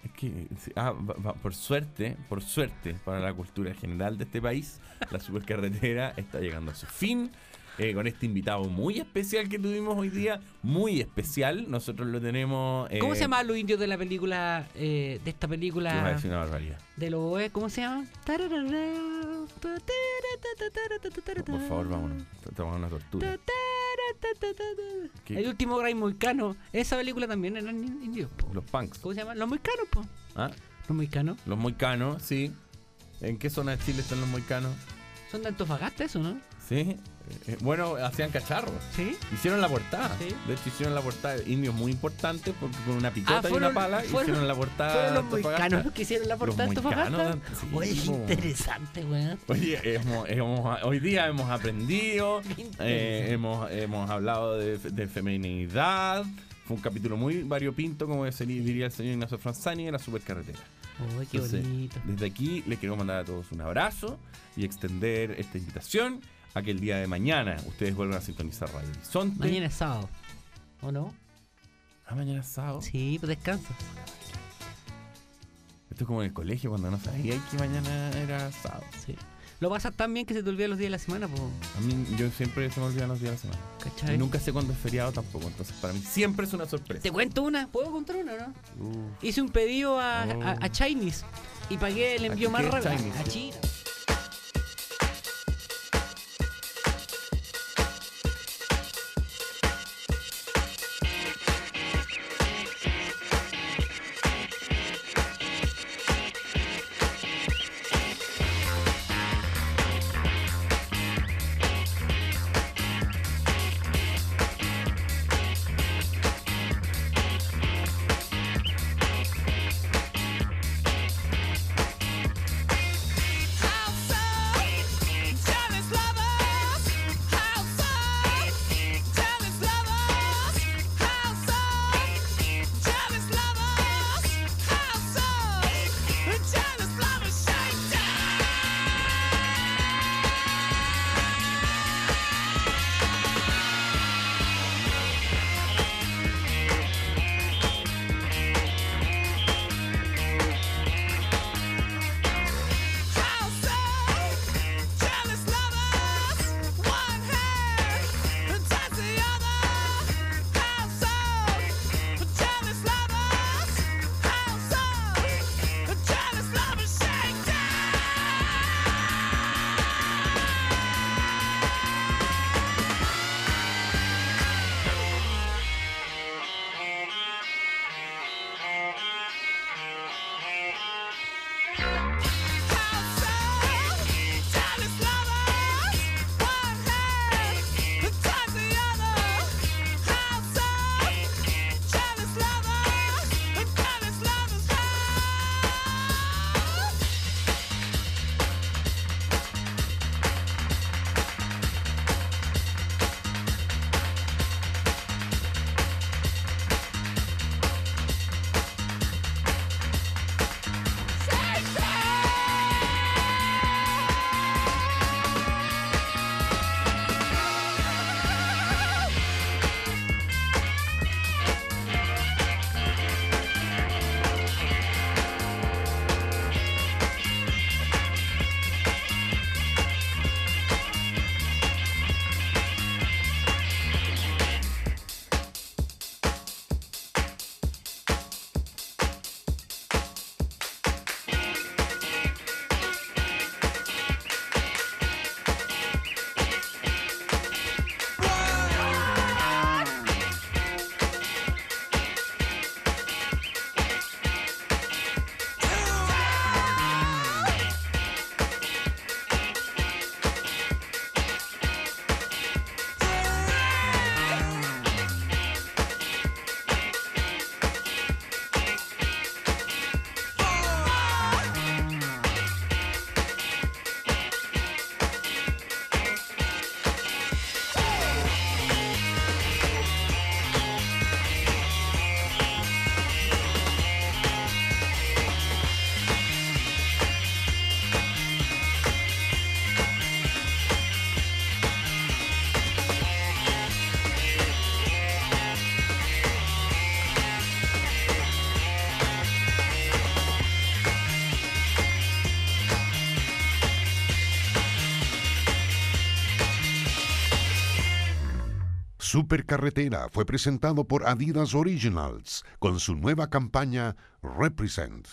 S3: Que, ah, va- va- por suerte, por suerte, para la cultura general de este país, la supercarretera está llegando a su fin. eh, con este invitado muy especial que tuvimos hoy día, muy especial. Nosotros lo tenemos. eh,
S14: ¿Cómo se llamaban los indios de la película, eh, de esta
S3: que vas a
S14: película
S3: decir una barbaridad.
S14: de los? ¿Cómo se llama?
S3: Por favor, vámonos. Estamos en una tortura. ¿Qué?
S14: El último rey moicano. Esa película también eran indios. po.
S3: Los punks.
S14: ¿Cómo se llama? Los moicanos, po.
S3: ¿Ah?
S14: Los moicanos.
S3: Los moicanos, sí. ¿En qué zona de Chile están los moicanos?
S14: Son de Antofagasta, eso, ¿no?
S3: Sí. Eh, bueno, hacían cacharros.
S14: Sí.
S3: Hicieron la portada.
S14: Sí.
S3: De hecho, hicieron la portada. Indios muy importantes porque con una picota
S14: Ah,
S3: y una pala
S14: fueron-
S3: hicieron la portada.
S14: Fueron los moicanos los que hicieron la portada
S3: Los de- sí,
S14: Oye, interesante, weón.
S3: Oye, hemos- hemos- hoy día hemos aprendido, eh, hemos, hemos hablado de, de feminidad. Fue un capítulo muy variopinto, como diría el señor Ignacio Franzani, de la supercarretera.
S14: Uy, qué
S3: Entonces,
S14: bonito.
S3: Desde aquí les quiero mandar a todos un abrazo y extender esta invitación a que el día de mañana ustedes vuelvan a sintonizar Radio Horizonte.
S14: Mañana es sábado. ¿O no?
S3: Ah, mañana es sábado.
S14: Sí, pues descansa.
S3: Esto es como en el colegio cuando no sabía que mañana era sábado.
S14: Sí. Lo pasas tan bien que se te olvidan los días de la semana, pues.
S3: A mí yo siempre se me olvidan los días de la semana.
S14: ¿Cachai?
S3: Y nunca sé cuándo es feriado tampoco. Entonces para mí siempre es una sorpresa.
S14: Te cuento una, ¿puedo contar una, no?
S3: Uh,
S14: Hice un pedido a,
S3: Oh.
S14: a, a Chinese y pagué el envío
S3: ¿A
S14: más rápido. A China.
S1: Supercarretera fue presentado por Adidas Originals con su nueva campaña Represent.